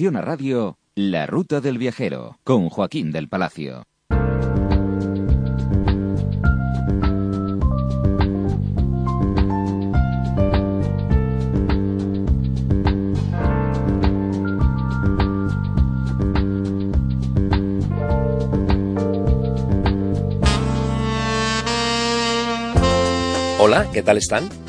Gestiona Radio, La Ruta del Viajero, con Joaquín del Palacio. Hola, ¿qué tal están?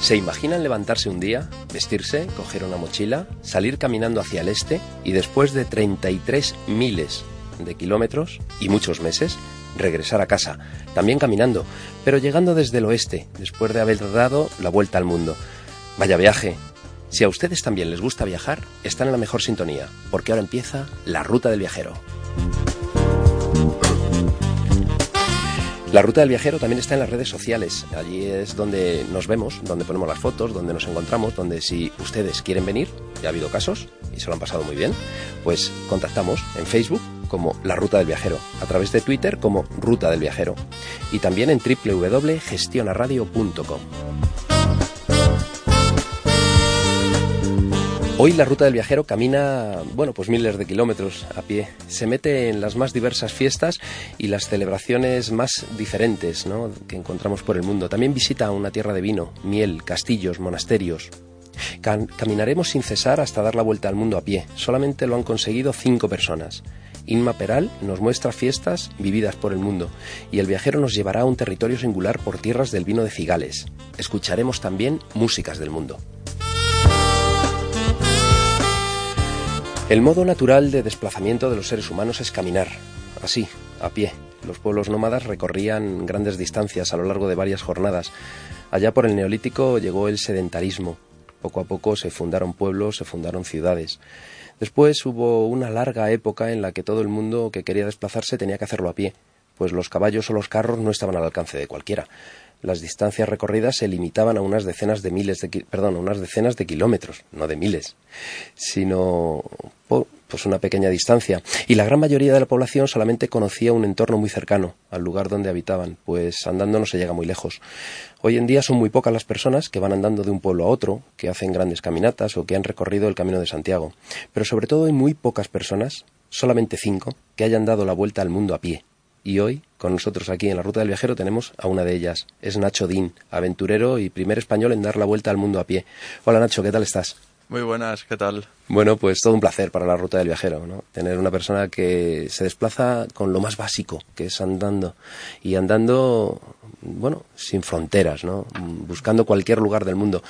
¿Se imaginan levantarse un día, vestirse, coger una mochila, salir caminando hacia el este y después de 33 miles de kilómetros y muchos meses, regresar a casa, también caminando, pero llegando desde el oeste, después de haber dado la vuelta al mundo? Vaya viaje. Si a ustedes también les gusta viajar, están en la mejor sintonía, porque ahora empieza la ruta del viajero. La ruta del viajero también está en las redes sociales. Allí es donde nos vemos, donde ponemos las fotos, donde nos encontramos, donde si ustedes quieren venir, ya ha habido casos y se lo han pasado muy bien, pues contactamos en Facebook como La Ruta del Viajero, a través de Twitter como Ruta del Viajero y también en www.gestionaradio.com. Hoy la ruta del viajero camina, bueno, pues miles de kilómetros a pie. Se mete en las más diversas fiestas y las celebraciones más diferentes ¿no? que encontramos por el mundo. También visita una tierra de vino, miel, castillos, monasterios. caminaremos sin cesar hasta dar la vuelta al mundo a pie. Solamente lo han conseguido cinco personas. Inma Peral nos muestra fiestas vividas por el mundo y el viajero nos llevará a un territorio singular por tierras del vino de Cigales. Escucharemos también músicas del mundo. El modo natural de desplazamiento de los seres humanos es caminar, así, a pie. Los pueblos nómadas recorrían grandes distancias a lo largo de varias jornadas. Allá por el Neolítico llegó el sedentarismo. Poco a poco se fundaron pueblos, se fundaron ciudades. Después hubo una larga época en la que todo el mundo que quería desplazarse tenía que hacerlo a pie, pues los caballos o los carros no estaban al alcance de cualquiera las distancias recorridas se limitaban a unas decenas de miles de perdón, unas decenas de kilómetros, no de miles, sino pues una pequeña distancia. Y la gran mayoría de la población solamente conocía un entorno muy cercano al lugar donde habitaban, pues andando no se llega muy lejos. Hoy en día son muy pocas las personas que van andando de un pueblo a otro, que hacen grandes caminatas o que han recorrido el Camino de Santiago. Pero sobre todo hay muy pocas personas, solamente cinco, que hayan dado la vuelta al mundo a pie y hoy, con nosotros aquí en la Ruta del Viajero, tenemos a una de ellas. Es Nacho Dean, aventurero y primer español en dar la vuelta al mundo a pie. Hola Nacho, ¿qué tal estás? Muy buenas, ¿qué tal? Bueno, pues todo un placer para la Ruta del Viajero, ¿no? Tener una persona que se desplaza con lo más básico, que es andando. Y andando, bueno, sin fronteras, ¿no? Buscando cualquier lugar del mundo.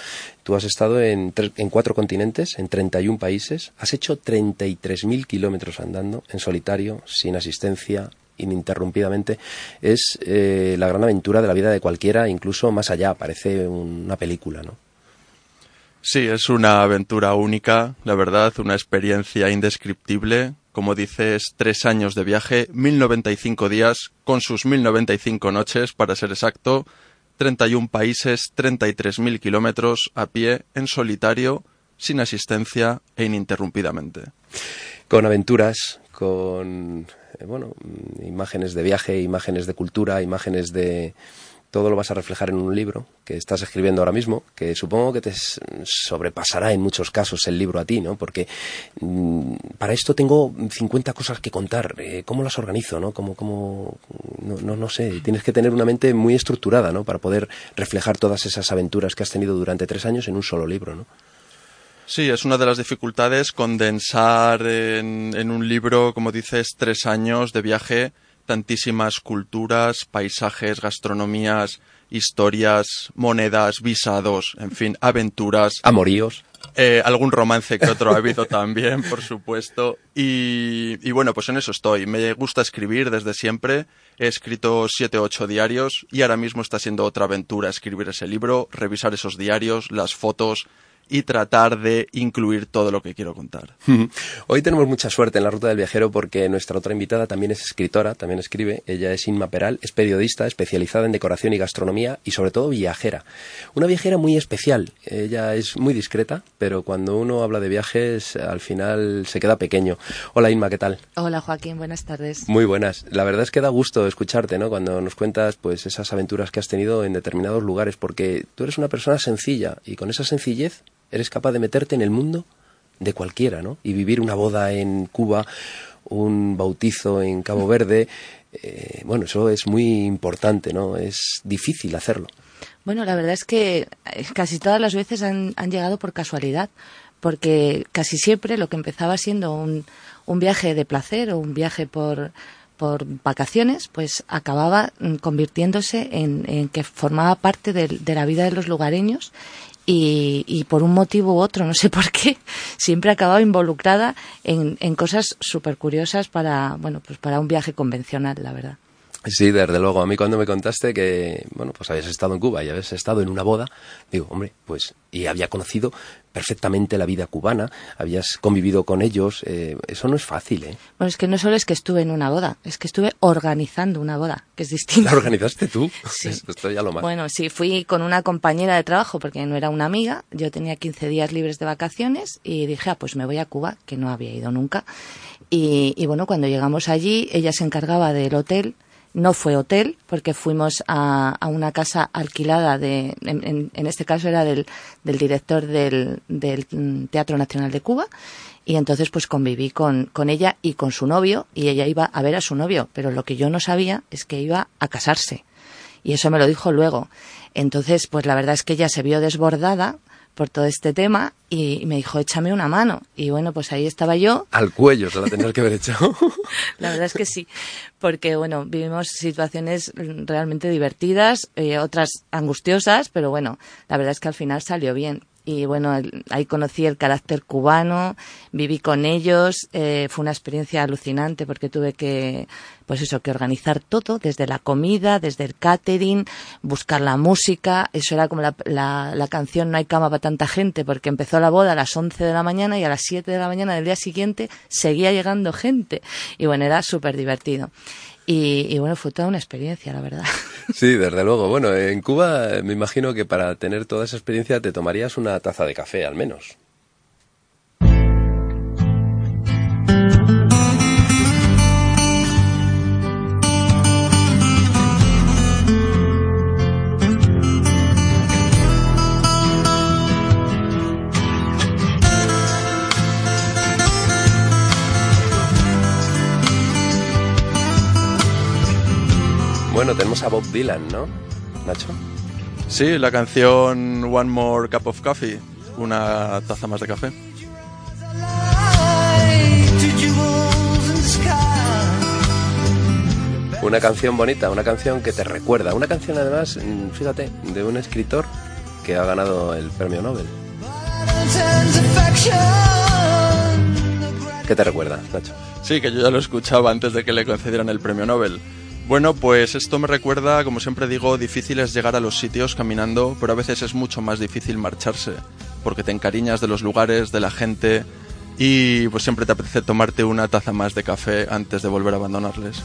Tú has estado en, en cuatro continentes, en 31 países, has hecho 33.000 kilómetros andando, en solitario, sin asistencia, ininterrumpidamente, es eh, la gran aventura de la vida de cualquiera, incluso más allá, parece una película, ¿no? Sí, es una aventura única, la verdad, una experiencia indescriptible. Como dices, tres años de viaje, 1095 días, con sus 1095 noches, para ser exacto, 31 países, 33.000 kilómetros a pie, en solitario, sin asistencia e ininterrumpidamente. Con aventuras, con bueno, mm, imágenes de viaje, imágenes de cultura, imágenes de todo lo vas a reflejar en un libro que estás escribiendo ahora mismo, que supongo que te sobrepasará en muchos casos el libro a ti, ¿no? Porque mm, para esto tengo 50 cosas que contar. Eh, ¿Cómo las organizo, no? ¿Cómo, cómo, no, no, no, sé, tienes que tener una mente muy estructurada, ¿no? Para poder reflejar todas esas aventuras que has tenido durante tres años en un solo libro, ¿no? Sí, es una de las dificultades condensar en, un libro, como dices, tres años de viaje, tantísimas culturas, paisajes, gastronomías, historias, monedas, visados, en fin, aventuras. Amoríos. Eh, algún romance que otro ha habido también, por supuesto. Y, y, bueno, pues en eso estoy. Me gusta escribir desde siempre. He escrito siete o ocho diarios y ahora mismo está siendo otra aventura escribir ese libro, revisar esos diarios, las fotos, y tratar de incluir todo lo que quiero contar. Hoy tenemos mucha suerte en la ruta del viajero porque nuestra otra invitada también es escritora, también escribe. Ella es Inma Peral, es periodista especializada en decoración y gastronomía y sobre todo viajera. Una viajera muy especial. Ella es muy discreta, pero cuando uno habla de viajes al final se queda pequeño. Hola Inma, ¿qué tal? Hola Joaquín, buenas tardes. Muy buenas. La verdad es que da gusto escucharte, ¿no? Cuando nos cuentas pues esas aventuras que has tenido en determinados lugares porque tú eres una persona sencilla y con esa sencillez eres capaz de meterte en el mundo de cualquiera, ¿no? Y vivir una boda en Cuba, un bautizo en Cabo Verde, eh, bueno, eso es muy importante, ¿no? Es difícil hacerlo. Bueno, la verdad es que eh, casi todas las veces han, llegado por casualidad, porque casi siempre lo que empezaba siendo un, un viaje de placer o un viaje por, por vacaciones, pues acababa mm, convirtiéndose en, que formaba parte de, la vida de los lugareños y, y, por un motivo u otro, no sé por qué, siempre acababa involucrada en, en cosas súper curiosas para, bueno, pues para un viaje convencional, la verdad. Sí, desde luego. A mí cuando me contaste que, bueno, pues habías estado en Cuba y habías estado en una boda, digo, hombre, pues, y había conocido perfectamente la vida cubana, habías convivido con ellos, eh, eso no es fácil, ¿eh? Bueno, es que no solo es que estuve en una boda, es que estuve organizando una boda, que es distinto. ¿La organizaste tú? Sí. Esto ya lo más. Bueno, sí, fui con una compañera de trabajo porque no era una amiga, yo tenía 15 días libres de vacaciones y dije, ah, pues me voy a Cuba, que no había ido nunca. Y, y bueno, cuando llegamos allí, ella se encargaba del hotel, no fue hotel, porque fuimos a, a una casa alquilada, de, en, en, este caso era del, del director del, del, Teatro Nacional de Cuba, y entonces pues conviví con, con ella y con su novio, y ella iba a ver a su novio, pero lo que yo no sabía es que iba a casarse. Y eso me lo dijo luego. Entonces, pues la verdad es que ella se vio desbordada por todo este tema y me dijo, échame una mano. Y bueno, pues ahí estaba yo. Al cuello se la tenías que haber echado. la verdad es que sí, porque bueno, vivimos situaciones realmente divertidas, eh, otras angustiosas, pero bueno, la verdad es que al final salió bien y bueno, ahí conocí el carácter cubano, viví con ellos, eh, fue una experiencia alucinante porque tuve que, pues eso, que organizar todo, desde la comida, desde el catering, buscar la música, eso era como la, la, la canción No hay cama para tanta gente, porque empezó la boda a las 11 de la mañana y a las 7 de la mañana del día siguiente seguía llegando gente y bueno, era súper divertido. Y, bueno, fue toda una experiencia, la verdad. Sí, desde luego. Bueno, en Cuba me imagino que para tener toda esa experiencia te tomarías una taza de café, al menos. A Bob Dylan, ¿no, Nacho? Sí, la canción One More Cup of Coffee, una taza más de café. Una canción bonita, una canción que te recuerda, una canción además, mm, fíjate, de un escritor que ha ganado el premio Nobel. ¿Qué te recuerda, Nacho? Sí, que yo ya lo escuchaba antes de que le concedieran el premio Nobel. Bueno, pues esto me recuerda, como siempre digo, difícil es llegar a los sitios caminando, pero a veces es mucho más difícil marcharse, porque te encariñas de los lugares, de la gente, y pues siempre te apetece tomarte una taza más de café antes de volver a abandonarles.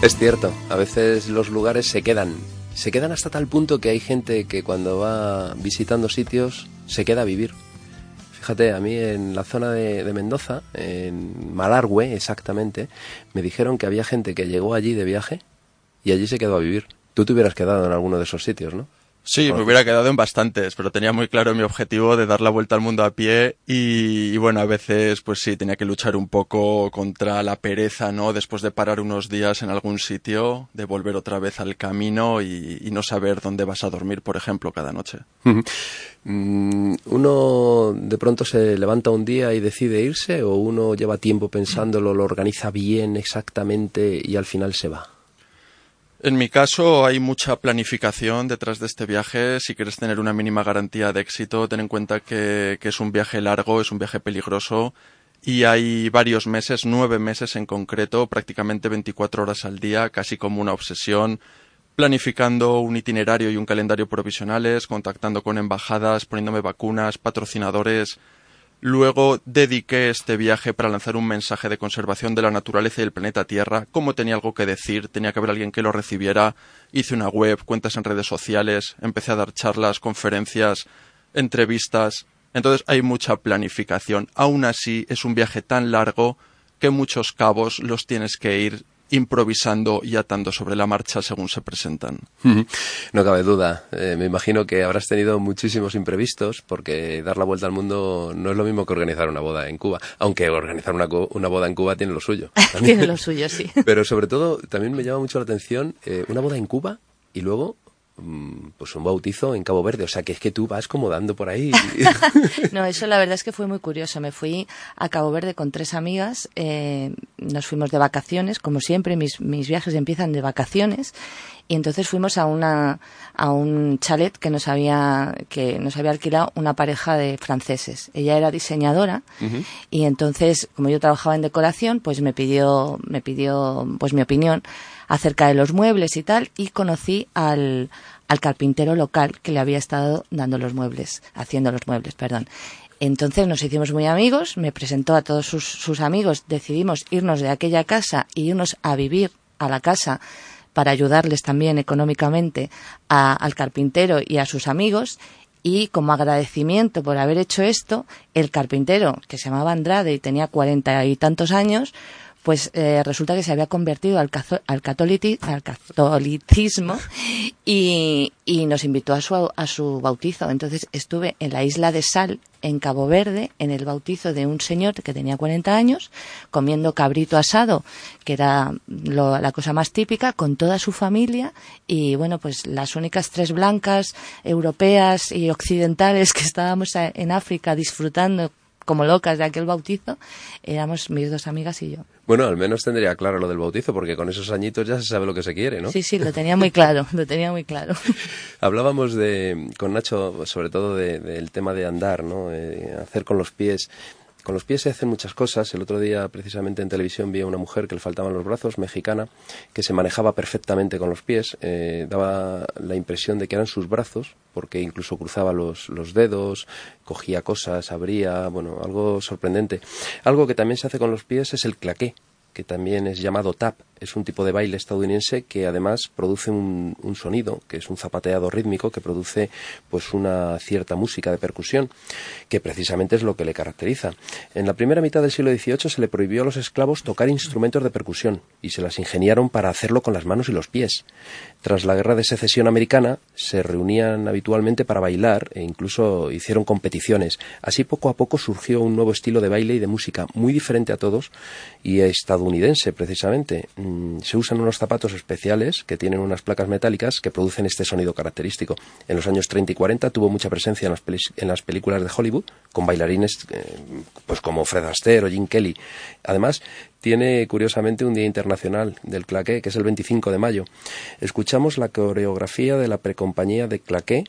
Es cierto, a veces los lugares se quedan, se quedan hasta tal punto que hay gente que cuando va visitando sitios se queda a vivir. Fíjate, a mí en la zona de, Mendoza, en Malargüe exactamente, me dijeron que había gente que llegó allí de viaje y allí se quedó a vivir. Tú te hubieras quedado en alguno de esos sitios, ¿no? Sí, me hubiera quedado en bastantes, pero tenía muy claro mi objetivo de dar la vuelta al mundo a pie y, bueno, a veces pues sí, tenía que luchar un poco contra la pereza, ¿no? Después de parar unos días en algún sitio, de volver otra vez al camino y, no saber dónde vas a dormir, por ejemplo, cada noche. Mm, ¿Uno de pronto se levanta un día y decide irse o uno lleva tiempo pensándolo, lo organiza bien exactamente y al final se va? En mi caso hay mucha planificación detrás de este viaje. Si quieres tener una mínima garantía de éxito, ten en cuenta que, es un viaje largo, es un viaje peligroso y hay varios meses, nueve meses en concreto, prácticamente 24 horas al día, casi como una obsesión, planificando un itinerario y un calendario provisionales, contactando con embajadas, poniéndome vacunas, patrocinadores, Luego dediqué este viaje para lanzar un mensaje de conservación de la naturaleza y del planeta Tierra. Como tenía algo que decir, tenía que haber alguien que lo recibiera. Hice una web, cuentas en redes sociales, empecé a dar charlas, conferencias, entrevistas. Entonces hay mucha planificación. Aún así, es un viaje tan largo que muchos cabos los tienes que ir improvisando y atando sobre la marcha según se presentan. No cabe duda. Eh, me imagino que habrás tenido muchísimos imprevistos porque dar la vuelta al mundo no es lo mismo que organizar una boda en Cuba, aunque organizar una, una boda en Cuba tiene lo suyo. tiene lo suyo, sí. Pero sobre todo también me llama mucho la atención eh, una boda en Cuba y luego pues un bautizo en Cabo Verde. O sea, que es que tú vas como dando por ahí. no, eso la verdad es que fue muy curioso. Me fui a Cabo Verde con tres amigas. Eh, nos fuimos de vacaciones, como siempre, mis, mis viajes empiezan de vacaciones. Y entonces fuimos a una, a un chalet que nos había, que nos había alquilado una pareja de franceses. Ella era diseñadora y entonces, como yo trabajaba en decoración, pues me pidió, me pidió, pues mi opinión acerca de los muebles y tal, y conocí al, al carpintero local que le había estado dando los muebles, haciendo los muebles, perdón. Entonces nos hicimos muy amigos, me presentó a todos sus, sus amigos, decidimos irnos de aquella casa y irnos a vivir a la casa para ayudarles también económicamente al carpintero y a sus amigos. Y como agradecimiento por haber hecho esto, el carpintero, que se llamaba Andrade y tenía cuarenta y tantos años, pues eh, resulta que se había convertido al, al, catolicismo y, y, nos invitó a su, a su bautizo. Entonces estuve en la isla de Sal, en Cabo Verde, en el bautizo de un señor que tenía 40 años, comiendo cabrito asado, que era la cosa más típica, con toda su familia y bueno, pues las únicas tres blancas, europeas y occidentales que estábamos en África disfrutando como locas de aquel bautizo, éramos mis dos amigas y yo. Bueno, al menos tendría claro lo del bautizo, porque con esos añitos ya se sabe lo que se quiere, ¿no? Sí, sí, lo tenía muy claro, lo tenía muy claro. Hablábamos de, con Nacho sobre todo del tema de andar, ¿no? Eh, hacer con los pies. Con los pies se hacen muchas cosas. El otro día, precisamente en televisión, vi a una mujer que le faltaban los brazos, mexicana, que se manejaba perfectamente con los pies. Eh, daba la impresión de que eran sus brazos, porque incluso cruzaba los, los dedos, cogía cosas, abría, bueno, algo sorprendente. Algo que también se hace con los pies es el claqué, que también es llamado tap. Es un tipo de baile estadounidense que además produce un, sonido, que es un zapateado rítmico, que produce pues una cierta música de percusión, que precisamente es lo que le caracteriza. En la primera mitad del siglo XVIII se le prohibió a los esclavos tocar instrumentos de percusión y se las ingeniaron para hacerlo con las manos y los pies. Tras la guerra de secesión americana se reunían habitualmente para bailar e incluso hicieron competiciones. Así poco a poco surgió un nuevo estilo de baile y de música muy diferente a todos y estadounidense estadounidense, precisamente. Mm, se usan unos zapatos especiales que tienen unas placas metálicas que producen este sonido característico. En los años 30 y 40 tuvo mucha presencia en las, en las películas de Hollywood, con bailarines eh, pues como Fred Astaire o Jim Kelly. Además, tiene curiosamente un Día Internacional del Claqué, que es el 25 de mayo. Escuchamos la coreografía de la precompañía de Claqué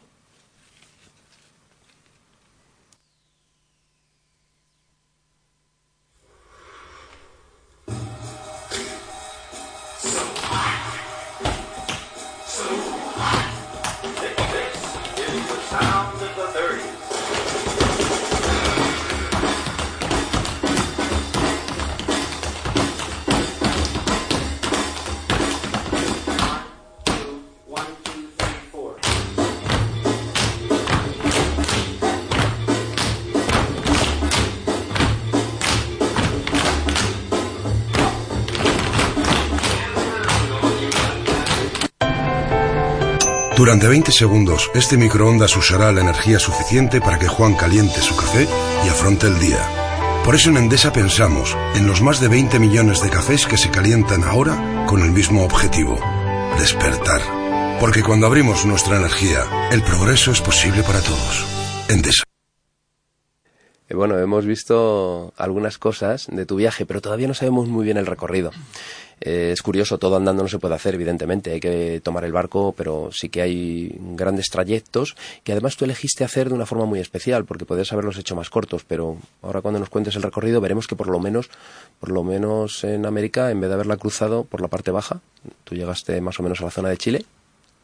Durante 20 segundos, este microondas usará la energía suficiente para que Juan caliente su café y afronte el día. Por eso en Endesa pensamos en los más de 20 millones de cafés que se calientan ahora con el mismo objetivo, despertar. Porque cuando abrimos nuestra energía, el progreso es posible para todos. Endesa. Eh, bueno, hemos visto algunas cosas de tu viaje, pero todavía no sabemos muy bien el recorrido. Eh, es curioso, todo andando no se puede hacer, evidentemente, hay que tomar el barco, pero sí que hay grandes trayectos que además tú elegiste hacer de una forma muy especial, porque podías haberlos hecho más cortos, pero ahora cuando nos cuentes el recorrido veremos que por lo menos, por lo menos en América, en vez de haberla cruzado por la parte baja, tú llegaste más o menos a la zona de Chile,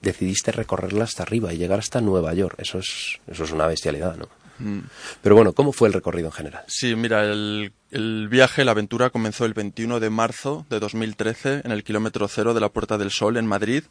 decidiste recorrerla hasta arriba y llegar hasta Nueva York. Eso es, eso es una bestialidad, ¿no? Mm. Pero bueno, ¿cómo fue el recorrido en general? Sí, mira, el, el, viaje, la aventura comenzó el 21 de marzo de 2013 en el kilómetro cero de la Puerta del Sol en Madrid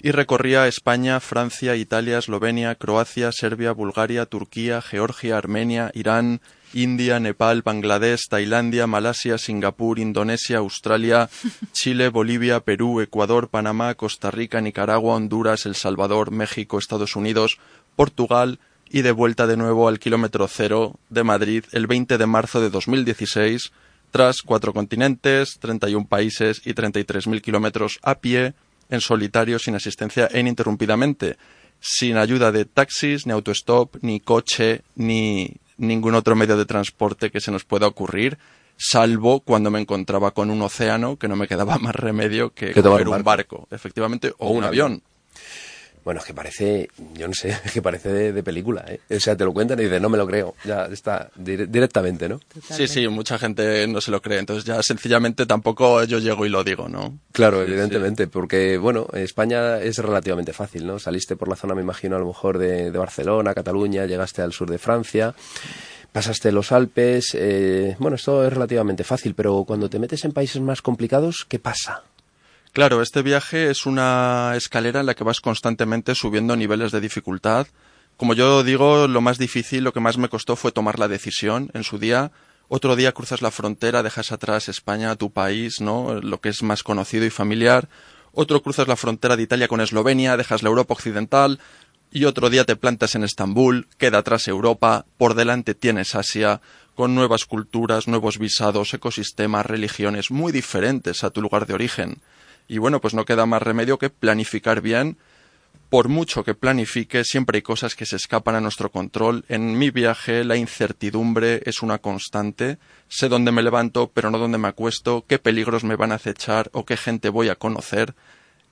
y recorría España, Francia, Italia, Eslovenia, Croacia, Serbia, Bulgaria, Turquía, Georgia, Armenia, Irán, India, Nepal, Bangladesh, Tailandia, Malasia, Singapur, Indonesia, Australia, Chile, Bolivia, Perú, Ecuador, Panamá, Costa Rica, Nicaragua, Honduras, El Salvador, México, Estados Unidos, Portugal y de vuelta de nuevo al kilómetro cero de Madrid el 20 de marzo de 2016 tras cuatro continentes, 31 países y 33.000 kilómetros a pie, en solitario, sin asistencia e ininterrumpidamente, sin ayuda de taxis, ni autostop, ni coche, ni ningún otro medio de transporte que se nos pueda ocurrir, salvo cuando me encontraba con un océano que no me quedaba más remedio que, coger un barco? efectivamente, o, un, avión. Bueno, es que parece, yo no sé, es que parece de, película, ¿eh? O sea, te lo cuentan y dices, no me lo creo, ya está directamente, ¿no? Sí, sí, mucha gente no se lo cree, entonces ya sencillamente tampoco yo llego y lo digo, ¿no? Claro, evidentemente, porque, bueno, España es relativamente fácil, ¿no? Saliste por la zona, me imagino, a lo mejor de, Barcelona, Cataluña, llegaste al sur de Francia pasaste los Alpes, eh, bueno, esto es relativamente fácil, pero cuando te metes en países más complicados, ¿qué pasa? Claro, este viaje es una escalera en la que vas constantemente subiendo niveles de dificultad. Como yo digo, lo más difícil, lo que más me costó fue tomar la decisión en su día. Otro día cruzas la frontera, dejas atrás España, tu país, ¿no? Lo que es más conocido y familiar. Otro cruzas la frontera de Italia con Eslovenia, dejas la Europa occidental. Y otro día te plantas en Estambul, queda atrás Europa, por delante tienes Asia, con nuevas culturas, nuevos visados, ecosistemas, religiones muy diferentes a tu lugar de origen. Y bueno, pues no queda más remedio que planificar bien. Por mucho que planifique, siempre hay cosas que se escapan a nuestro control. En mi viaje la incertidumbre es una constante. Sé dónde me levanto, pero no dónde me acuesto, qué peligros me van a acechar o qué gente voy a conocer.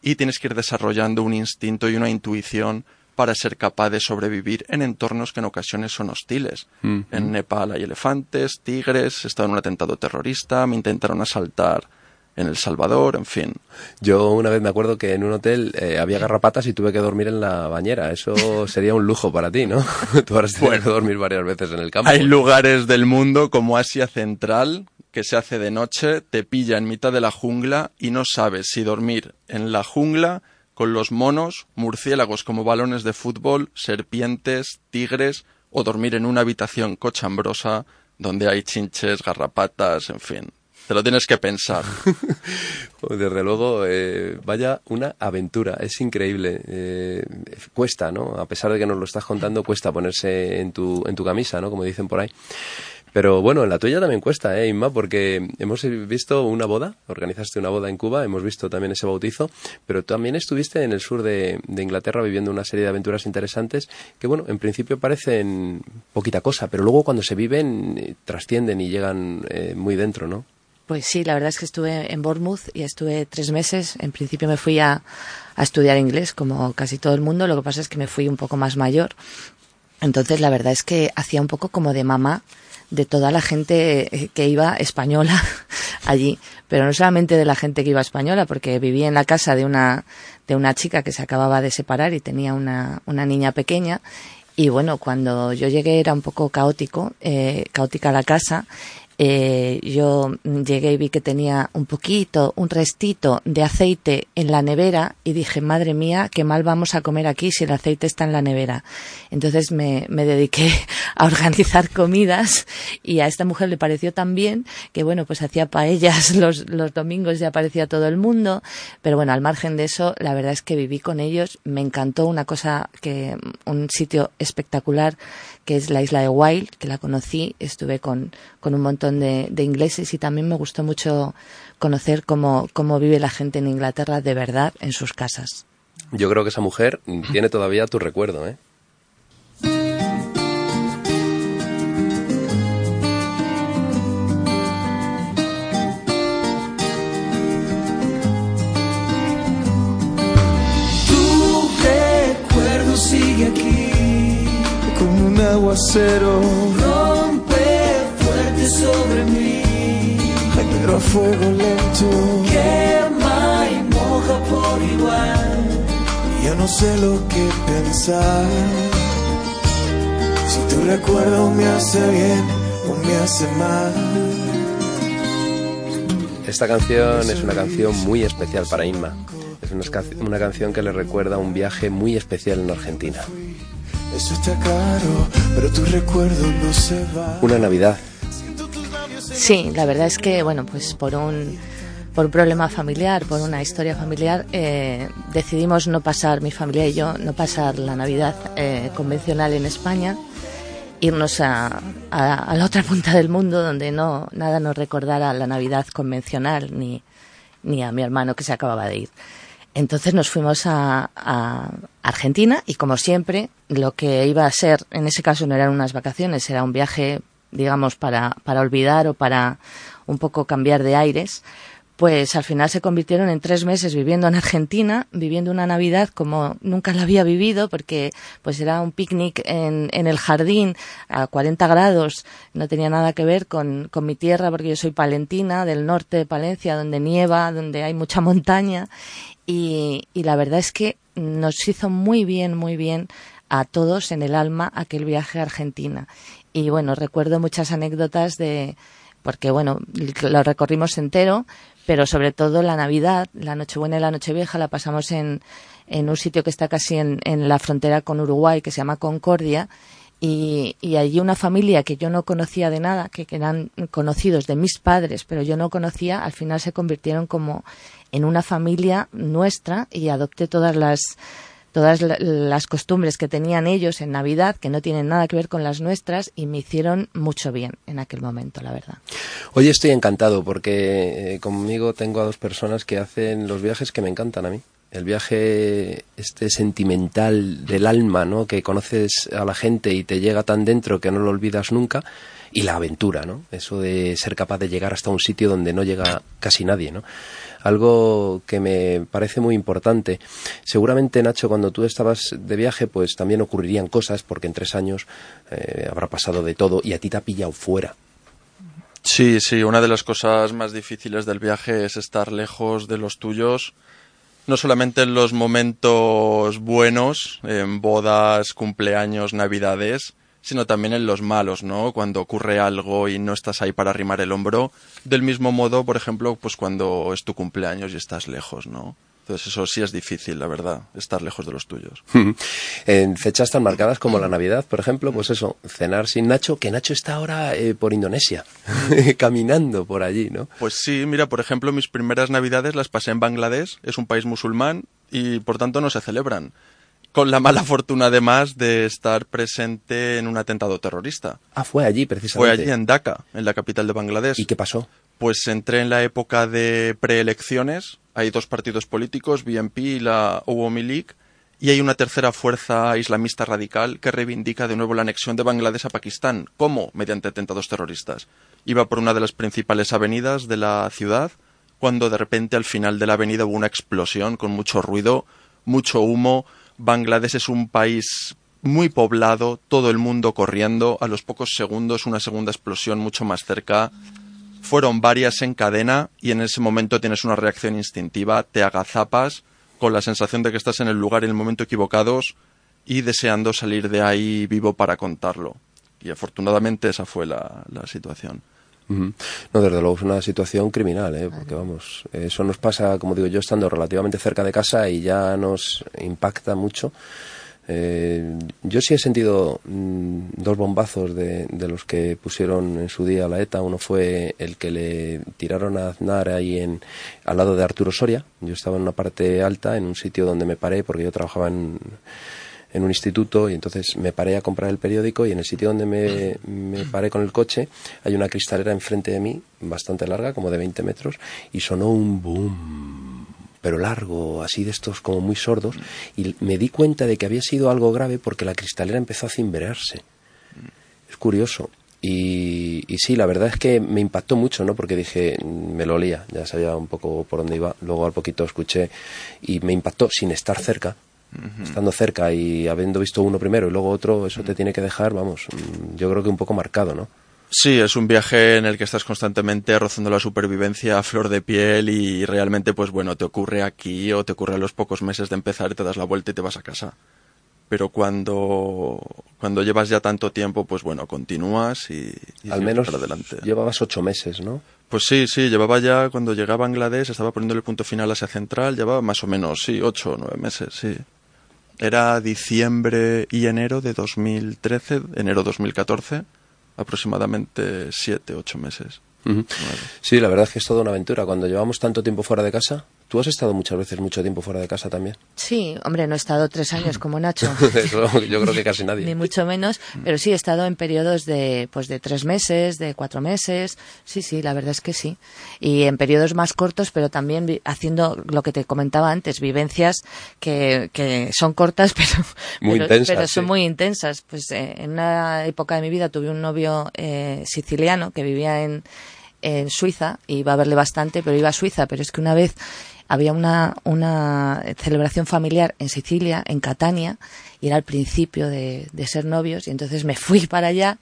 Y tienes que ir desarrollando un instinto y una intuición para ser capaz de sobrevivir en entornos que en ocasiones son hostiles. En Nepal hay elefantes, tigres, he estado en un atentado terrorista, me intentaron asaltar en El Salvador, en fin. Yo una vez me acuerdo que en un hotel eh, había garrapatas y tuve que dormir en la bañera. Eso sería un lujo para ti, ¿no? Tú ahora tienes que dormir varias veces en el campo. Hay lugares del mundo como Asia Central que se hace de noche, te pilla en mitad de la jungla y no sabes si dormir en la jungla con los monos, murciélagos como balones de fútbol, serpientes, tigres o dormir en una habitación cochambrosa donde hay chinches, garrapatas, en fin. Te lo tienes que pensar. Desde luego, eh, vaya una aventura, es increíble. Eh, cuesta, ¿no? A pesar de que nos lo estás contando, cuesta ponerse en tu, en tu camisa, ¿no? Como dicen por ahí. Pero bueno, en la tuya también cuesta, ¿eh, Inma? Porque hemos visto una boda, organizaste una boda en Cuba, hemos visto también ese bautizo, pero también estuviste en el sur de, de Inglaterra viviendo una serie de aventuras interesantes que, bueno, en principio parecen poquita cosa, pero luego cuando se viven eh, trascienden y llegan eh, muy dentro, ¿no? Pues sí, la verdad es que estuve en Bournemouth y estuve tres meses. En principio me fui a, estudiar inglés, como casi todo el mundo. Lo que pasa es que me fui un poco más mayor. Entonces, la verdad es que hacía un poco como de mamá de toda la gente eh, que iba española allí, pero no solamente de la gente que iba española, porque vivía en la casa de una de una chica que se acababa de separar y tenía una, una niña pequeña y bueno, cuando yo llegué era un poco caótico, eh, caótica la casa eh, yo llegué y vi que tenía un poquito, un restito de aceite en la nevera y dije, madre mía, qué mal vamos a comer aquí si el aceite está en la nevera. Entonces me, me dediqué a organizar comidas y a esta mujer le pareció tan bien que bueno, pues hacía paellas los, los domingos y aparecía todo el mundo. Pero bueno, al margen de eso, la verdad es que viví con ellos, me encantó una cosa que, un sitio espectacular que es la isla de Wild, que la conocí, estuve con, con un montón de, ingleses y también me gustó mucho conocer cómo, cómo vive la gente en Inglaterra de verdad en sus casas. Yo creo que esa mujer tiene todavía tu recuerdo, ¿eh? Un aguacero rompe fuerte sobre mí. pero a fuego lento quema y moja por igual. Y yo no sé lo que pensar. Si tu recuerdo me hace bien o me hace mal. Esta canción es una canción muy especial para Inma. Es una, una canción que le recuerda un viaje muy especial en Argentina. Eso está claro, pero tu recuerdo no se va. Una Navidad. Sí, la verdad es que, bueno, pues por un, por un problema familiar, por una historia familiar, eh, decidimos no pasar, mi familia y yo, no pasar la Navidad eh, convencional en España, irnos a, a, a la otra punta del mundo donde no nada nos recordara la Navidad convencional ni, ni a mi hermano que se acababa de ir. Entonces nos fuimos a, Argentina y como siempre lo que iba a ser, en ese caso no eran unas vacaciones, era un viaje, digamos, para, para olvidar o para un poco cambiar de aires, pues al final se convirtieron en tres meses viviendo en Argentina, viviendo una Navidad como nunca la había vivido, porque pues era un picnic en, en el jardín a 40 grados, no tenía nada que ver con, con mi tierra, porque yo soy palentina, del norte de Palencia, donde nieva, donde hay mucha montaña, y, y la verdad es que nos hizo muy bien, muy bien a todos en el alma aquel viaje a Argentina. Y bueno, recuerdo muchas anécdotas de, porque bueno, lo recorrimos entero, pero sobre todo la Navidad, la Nochebuena y la Nochevieja la pasamos en, en un sitio que está casi en, en la frontera con Uruguay, que se llama Concordia, y, allí una familia que yo no conocía de nada, que, que, eran conocidos de mis padres, pero yo no conocía, al final se convirtieron como en una familia nuestra y adopté todas las todas las costumbres que tenían ellos en Navidad, que no tienen nada que ver con las nuestras, y me hicieron mucho bien en aquel momento, la verdad. Hoy estoy encantado porque eh, conmigo tengo a dos personas que hacen los viajes que me encantan a mí el viaje este sentimental del alma, ¿no? Que conoces a la gente y te llega tan dentro que no lo olvidas nunca y la aventura, ¿no? Eso de ser capaz de llegar hasta un sitio donde no llega casi nadie, ¿no? Algo que me parece muy importante. Seguramente, Nacho, cuando tú estabas de viaje, pues también ocurrirían cosas, porque en tres años eh, habrá pasado de todo y a ti te ha pillado fuera. Sí, sí, una de las cosas más difíciles del viaje es estar lejos de los tuyos no solamente en los momentos buenos, en bodas, cumpleaños, navidades, sino también en los malos, ¿no? Cuando ocurre algo y no estás ahí para arrimar el hombro. Del mismo modo, por ejemplo, pues cuando es tu cumpleaños y estás lejos, ¿no? Entonces eso sí es difícil, la verdad, estar lejos de los tuyos. en fechas tan marcadas como la Navidad, por ejemplo, pues eso, cenar sin Nacho, que Nacho está ahora eh, por Indonesia, caminando por allí, ¿no? Pues sí, mira, por ejemplo, mis primeras Navidades las pasé en Bangladesh, es un país musulmán y por tanto no se celebran. Con la mala fortuna además de estar presente en un atentado terrorista. Ah, fue allí precisamente. Fue allí en Dhaka, en la capital de Bangladesh. ¿Y qué pasó? Pues entré en la época de preelecciones. Hay dos partidos políticos, BNP y la Awami League, y hay una tercera fuerza islamista radical que reivindica de nuevo la anexión de Bangladesh a Pakistán. ¿Cómo? Mediante atentados terroristas. Iba por una de las principales avenidas de la ciudad cuando de repente al final de la avenida hubo una explosión con mucho ruido, mucho humo. Bangladesh es un país muy poblado, todo el mundo corriendo. A los pocos segundos una segunda explosión mucho más cerca fueron varias en cadena y en ese momento tienes una reacción instintiva, te agazapas con la sensación de que estás en el lugar y en el momento equivocados y deseando salir de ahí vivo para contarlo. Y afortunadamente esa fue la, la situación. Uh -huh. No, desde luego es una situación criminal, ¿eh? porque vamos, eso nos pasa, como digo yo, estando relativamente cerca de casa y ya nos impacta mucho. Eh, yo sí he sentido mmm, dos bombazos de, de, los que pusieron en su día la ETA. Uno fue el que le tiraron a Aznar ahí en, al lado de Arturo Soria. Yo estaba en una parte alta, en un sitio donde me paré porque yo trabajaba en, en un instituto y entonces me paré a comprar el periódico y en el sitio donde me, me, paré con el coche hay una cristalera enfrente de mí, bastante larga, como de 20 metros, y sonó un boom pero largo, así de estos como muy sordos, y me di cuenta de que había sido algo grave porque la cristalera empezó a cimbrearse. Es curioso. Y, y, sí, la verdad es que me impactó mucho, ¿no? Porque dije, me lo olía, ya sabía un poco por dónde iba. Luego al poquito escuché y me impactó sin estar cerca. Uh -huh. Estando cerca y habiendo visto uno primero y luego otro, eso te tiene que dejar, vamos, yo creo que un poco marcado, ¿no? Sí, es un viaje en el que estás constantemente rozando la supervivencia a flor de piel y realmente, pues bueno, te ocurre aquí o te ocurre a los pocos meses de empezar y te das la vuelta y te vas a casa. Pero cuando, cuando llevas ya tanto tiempo, pues bueno, continúas y, y al menos para adelante. llevabas ocho meses, ¿no? Pues sí, sí, llevaba ya, cuando llegué a Bangladesh, estaba poniendo el punto final a Asia Central, llevaba más o menos, sí, ocho o nueve meses, sí. Era diciembre y enero de 2013, enero 2014, aproximadamente siete, ocho meses. Sí, la verdad es que es toda una aventura. Cuando llevamos tanto tiempo fuera de casa, tú has estado muchas veces mucho tiempo fuera de casa también. Sí, hombre, no he estado tres años como Nacho. Eso yo creo que casi nadie. Ni mucho menos, pero sí he estado en periodos de, pues de tres meses, de cuatro meses. Sí, sí, la verdad es que sí. Y en periodos más cortos, pero también haciendo lo que te comentaba antes, vivencias que, que son cortas, pero, Muy pero, intensas, pero son sí. muy intensas. Pues eh, en una época de mi vida tuve un novio eh, siciliano que vivía en, en Suiza, y iba a verle bastante, pero iba a Suiza, pero es que una vez había una, una celebración familiar en Sicilia, en Catania, y era el principio de, de ser novios, y entonces me fui para allá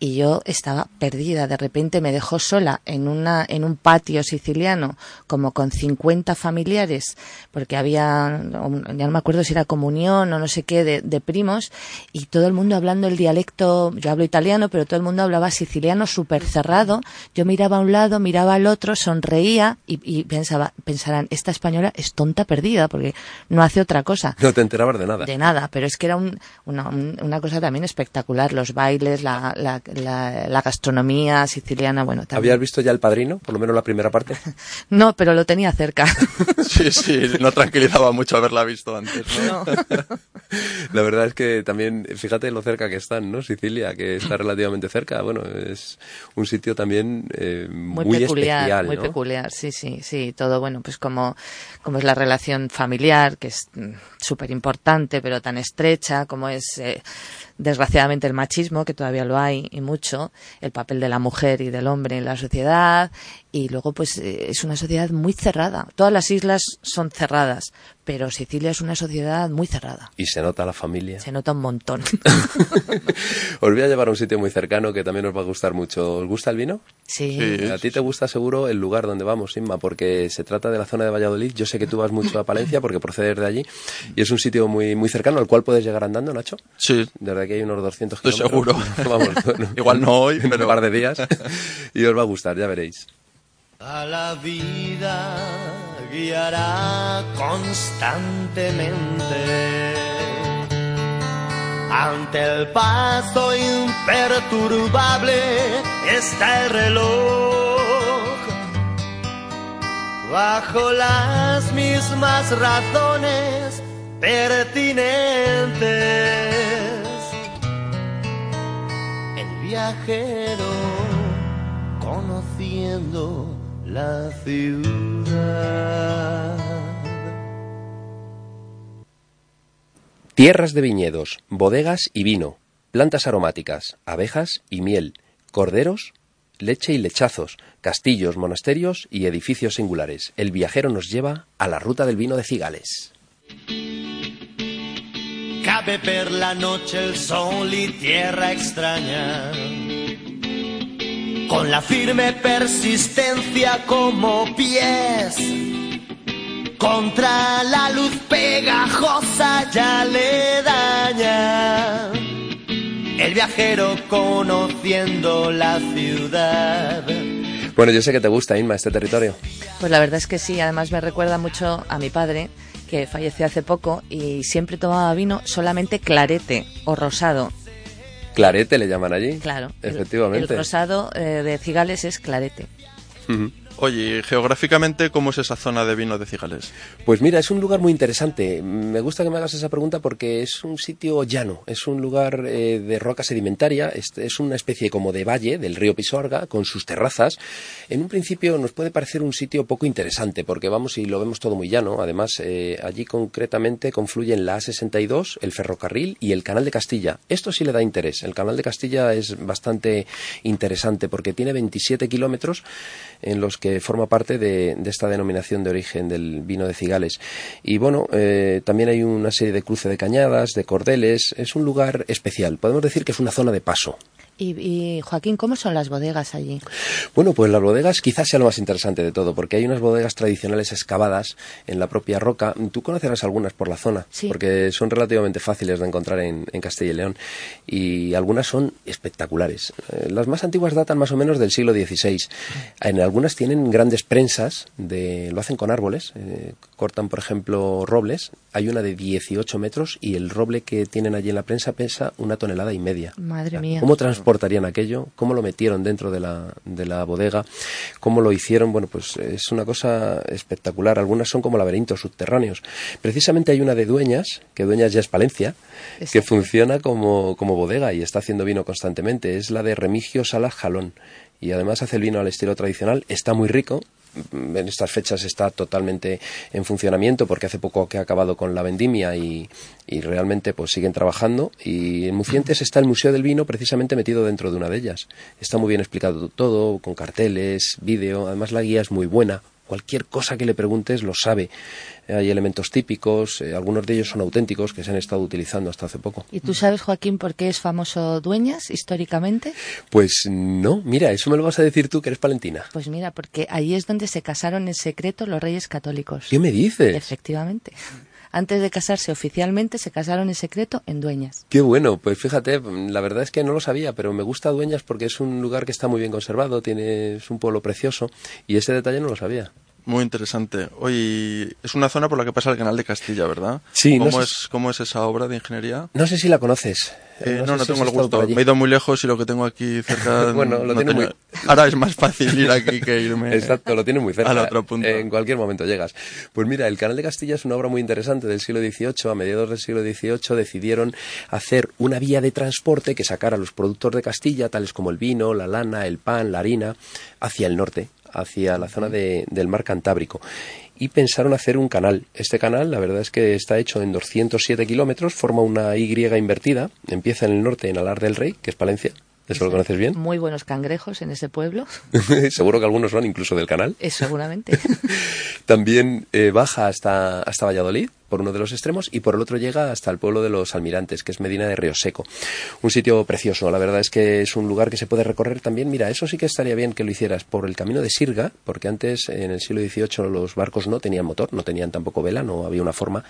y yo estaba perdida. De repente me dejó sola en, una, en un patio siciliano, como con 50 familiares, porque había, un- ya no me acuerdo si era comunión o no sé qué, de, de primos, y todo el mundo hablando el dialecto, yo hablo italiano, pero todo el mundo hablaba siciliano súper cerrado. Yo miraba a un lado, miraba al otro, sonreía y, y pensaba, pensarán, esta española es tonta perdida, porque no hace otra cosa. No te enterabas de nada. De nada, pero es que era un- una, un- una cosa también espectacular. Los bailes, la, la, la, la gastronomía siciliana, bueno, también. ¿Habías visto ya El Padrino? Por lo menos la primera parte. No, pero lo tenía cerca. Sí, sí, no tranquilizaba mucho haberla visto antes. ¿no? No. La verdad es que también, fíjate lo cerca que están, ¿no? Sicilia, que está relativamente cerca. Bueno, es un sitio también eh, muy, muy, peculiar, especial, muy ¿no? peculiar, sí, sí, sí, todo bueno, pues como, como es la relación familiar, que es mm, súper importante, pero tan estrecha, como es eh, desgraciadamente el machismo, que todavía lo hay y mucho, el papel de la mujer y del hombre en la sociedad, y luego pues eh, es una sociedad muy cerrada. Todas las islas son cerradas, pero Sicilia es una sociedad muy cerrada. Y se nota la familia. Se nota un montón. Os voy a llevar a un sitio muy cercano que también os va a gustar mucho. ¿Os gusta el vino? Sí. Sí. A ti te gusta seguro el lugar donde vamos, Inma, porque se trata de la zona de Valladolid. Yo sé que tú vas mucho a Palencia porque procedes de allí y es un sitio muy muy cercano al cual puedes llegar andando, Nacho. Sí, Desde aquí hay unos 200 Estoy kilómetros. Vamos, bueno, Igual no hoy, en pero- un par de días y os va a gustar, ya veréis. A la vida guiará constantemente. Ante el paso imperturbable está el reloj. Bajo las mismas razones pertinentes. El viajero conociendo la ciudad. Tierras de viñedos, bodegas y vino, plantas aromáticas, abejas y miel, corderos, leche y lechazos, castillos, monasterios y edificios singulares. El viajero nos lleva a la ruta del vino de Cigales. Cabe per la noche el sol y tierra extraña. Con la firme persistencia como pies. Contra la luz pegajosa ya le daña. El viajero conociendo la ciudad. Bueno, yo sé que te gusta, Inma, este territorio. Pues la verdad es que sí, además me recuerda mucho a mi padre, que falleció hace poco y siempre tomaba vino solamente clarete o rosado. Clarete le llaman allí. Claro. Efectivamente. El, rosado eh, de Cigales es clarete. Ujú. Oye, ¿y geográficamente, ¿cómo es esa zona de vino de Cigales? Pues mira, es un lugar muy interesante. Me gusta que me hagas esa pregunta porque es un sitio llano, es un lugar eh, de roca sedimentaria, es, es una especie como de valle del río Pisorga con sus terrazas. En un principio nos puede parecer un sitio poco interesante porque vamos y lo vemos todo muy llano. Además, eh, allí concretamente confluyen la A62, el ferrocarril y el Canal de Castilla. Esto sí le da interés. El Canal de Castilla es bastante interesante porque tiene 27 kilómetros en los que forma parte de, esta denominación de origen del vino de Cigales. Y bueno, eh, también hay una serie de cruce de cañadas, de cordeles. Es un lugar especial. Podemos decir que es una zona de paso. Y, y, Joaquín, ¿cómo son las bodegas allí? Bueno, pues las bodegas quizás sea lo más interesante de todo, porque hay unas bodegas tradicionales excavadas en la propia roca. Tú conocerás algunas por la zona, Sí. porque son relativamente fáciles de encontrar en, en Castilla y León, y algunas son espectaculares. Eh, las más antiguas datan más o menos del siglo XVI. En algunas tienen grandes prensas, de, lo hacen con árboles, eh, cortan por ejemplo robles. Hay una de 18 metros y el roble que tienen allí en la prensa pesa una tonelada y media. Madre mía. ¿Cómo transportarían aquello? ¿Cómo lo metieron dentro de la, de la bodega? ¿Cómo lo hicieron? Bueno, pues es una cosa espectacular. Algunas son como laberintos subterráneos. Precisamente hay una de Dueñas, que Dueñas ya es Palencia, que funciona como, como bodega y está haciendo vino constantemente. Es la de Remigio Salas Jalón. Y además hace el vino al estilo tradicional. Está muy rico. En estas fechas está totalmente en funcionamiento porque hace poco que ha acabado con la vendimia y, y realmente pues siguen trabajando. Y en Mucientes está el Museo del Vino precisamente metido dentro de una de ellas. Está muy bien explicado todo, con carteles, vídeo. Además la guía es muy buena. Cualquier cosa que le preguntes lo sabe. Hay elementos típicos, eh, algunos de ellos son auténticos que se han estado utilizando hasta hace poco. ¿Y tú sabes, Joaquín, por qué es famoso Dueñas históricamente? Pues no, mira, eso me lo vas a decir tú que eres palentina. Pues mira, porque allí es donde se casaron en secreto los reyes católicos. ¿Qué me dices? Efectivamente. Antes de casarse oficialmente, se casaron en secreto en Dueñas. Qué bueno, pues fíjate, la verdad es que no lo sabía, pero me gusta Dueñas porque es un lugar que está muy bien conservado, tiene, es un pueblo precioso y ese detalle no lo sabía. Muy interesante. Hoy es una zona por la que pasa el canal de Castilla, ¿verdad? Sí, no ¿Cómo, sé es, ¿Cómo es esa obra de ingeniería? No sé si la conoces. Eh, no, no, sé si tengo el gusto. Me he ido muy lejos y lo que tengo aquí cerca. Bueno, lo no tiene tenía- muy- Ahora es más fácil ir aquí que irme. Exacto, lo tiene muy cerca. Al otro punto. En cualquier momento llegas. Pues mira, el Canal de Castilla es una obra muy interesante del siglo XVIII. A mediados del siglo XVIII decidieron hacer una vía de transporte que sacara los productos de Castilla, tales como el vino, la lana, el pan, la harina, hacia el norte, hacia la zona de- del mar Cantábrico. Y pensaron hacer un canal. Este canal, la verdad es que está hecho en 207 kilómetros, forma una Y invertida, empieza en el norte, en Alar del Rey, que es Palencia. ¿Eso lo conoces bien? Muy buenos cangrejos en ese pueblo. Seguro que algunos son incluso del canal. Eh, seguramente. También eh, baja hasta, hasta Valladolid, por uno de los extremos, y por el otro llega hasta el pueblo de los Almirantes, que es Medina de Río Seco. Un sitio precioso, la verdad es que es un lugar que se puede recorrer también. Mira, eso sí que estaría bien que lo hicieras por el camino de Sirga, porque antes, en el siglo XVIII, los barcos no tenían motor, no tenían tampoco vela, no había una forma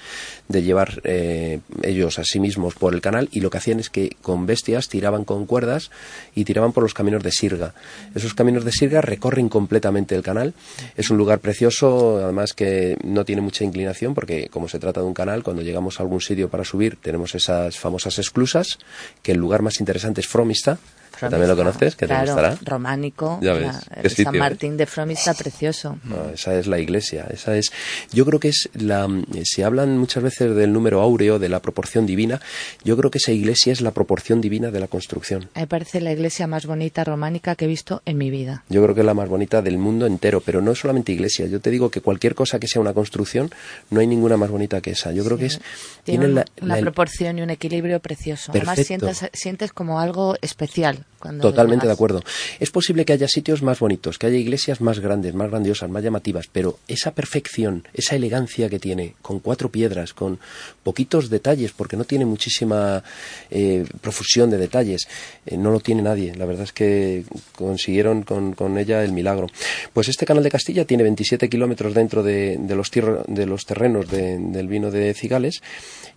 de llevar eh, ellos a sí mismos por el canal, y lo que hacían es que con bestias tiraban con cuerdas y tiraban por los caminos de Sirga. Esos caminos de Sirga recorren completamente el canal. Es un lugar precioso, además que no tiene mucha inclinación, porque como se trata de un canal, cuando llegamos a algún sitio para subir, tenemos esas famosas esclusas, que el lugar más interesante es Fromista, también lo conoces, que claro, te gustará. románico. Ya ves, la- el San. Martín de Fromista, precioso. No, esa es la iglesia, esa es. Yo creo que es la. eh, Se hablan muchas veces del número áureo, de la proporción divina. Yo creo que esa iglesia es la proporción divina de la construcción. Me parece la iglesia más bonita románica que he visto en mi vida. Yo creo que es la más bonita del mundo entero, pero no solamente iglesia. Yo te digo que cualquier cosa que sea una construcción, no hay ninguna más bonita que esa. Yo creo que es. Tiene tiene un- la- una la- proporción y un equilibrio precioso. Además, Perfecto. sientes, sientes como algo especial. Cuando Totalmente de acuerdo. Es posible que haya sitios más bonitos, que haya iglesias más grandes, más grandiosas, más llamativas, pero esa perfección, esa elegancia que tiene, con cuatro piedras, con poquitos detalles, porque no tiene muchísima eh, profusión de detalles, eh, no lo tiene nadie. La verdad es que consiguieron con, con ella el milagro. Pues este canal de Castilla tiene 27 kilómetros dentro de, de los, de los terrenos de- del vino de Cigales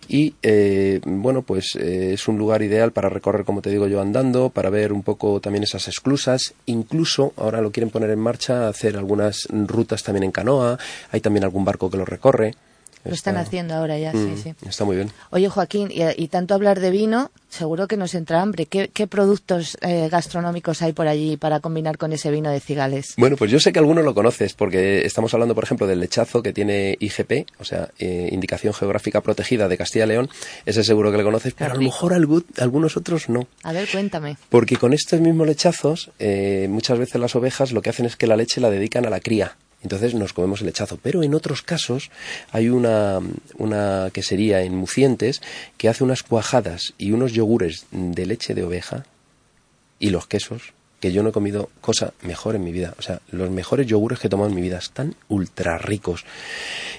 y eh, bueno pues es un lugar ideal para recorrer como te digo yo andando para ver un poco también esas esclusas incluso ahora lo quieren poner en marcha hacer algunas rutas también en canoa. Hay también algún barco que lo recorre Lo están Está- haciendo ahora ya, Mm, sí, sí. está muy bien Oye, Joaquín, y, y tanto hablar de vino, seguro que nos entra hambre. ¿Qué, qué productos eh, gastronómicos hay por allí para combinar con ese vino de cigales? Bueno, pues yo sé que algunos lo conoces porque estamos hablando, por ejemplo, del lechazo que tiene IGP, o sea, eh, Indicación Geográfica Protegida de Castilla y León. Ese seguro que le conoces, pero a lo mejor algu- algunos otros no. A ver, cuéntame. Porque con estos mismos lechazos, eh, muchas veces las ovejas lo que hacen es que la leche la dedican a la cría. Entonces nos comemos el lechazo. Pero en otros casos hay una, una quesería en Mucientes que hace unas cuajadas y unos yogures de leche de oveja y los quesos que yo no he comido cosa mejor en mi vida. O sea, los mejores yogures que he tomado en mi vida están ultra ricos.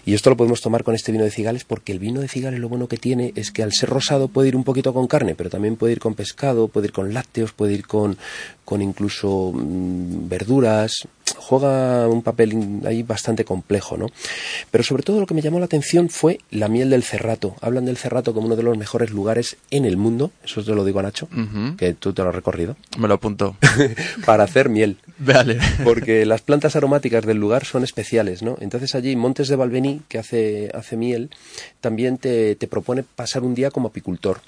Y esto lo podemos tomar con este vino de cigales porque el vino de cigales lo bueno que tiene es que al ser rosado puede ir un poquito con carne, pero también puede ir con pescado, puede ir con lácteos, puede ir con, con incluso mm, verduras, juega un papel ahí bastante complejo, ¿no? Pero sobre todo lo que me llamó la atención fue la miel del cerrato. Hablan del cerrato como uno de los mejores lugares en el mundo, eso te lo digo a Nacho, que tú te lo has recorrido, Me lo apunto. para hacer miel. Vale. Porque las plantas aromáticas del lugar son especiales, ¿no? Entonces allí Montes de Valbení, que hace, hace miel, también te, te propone pasar un día como apicultor.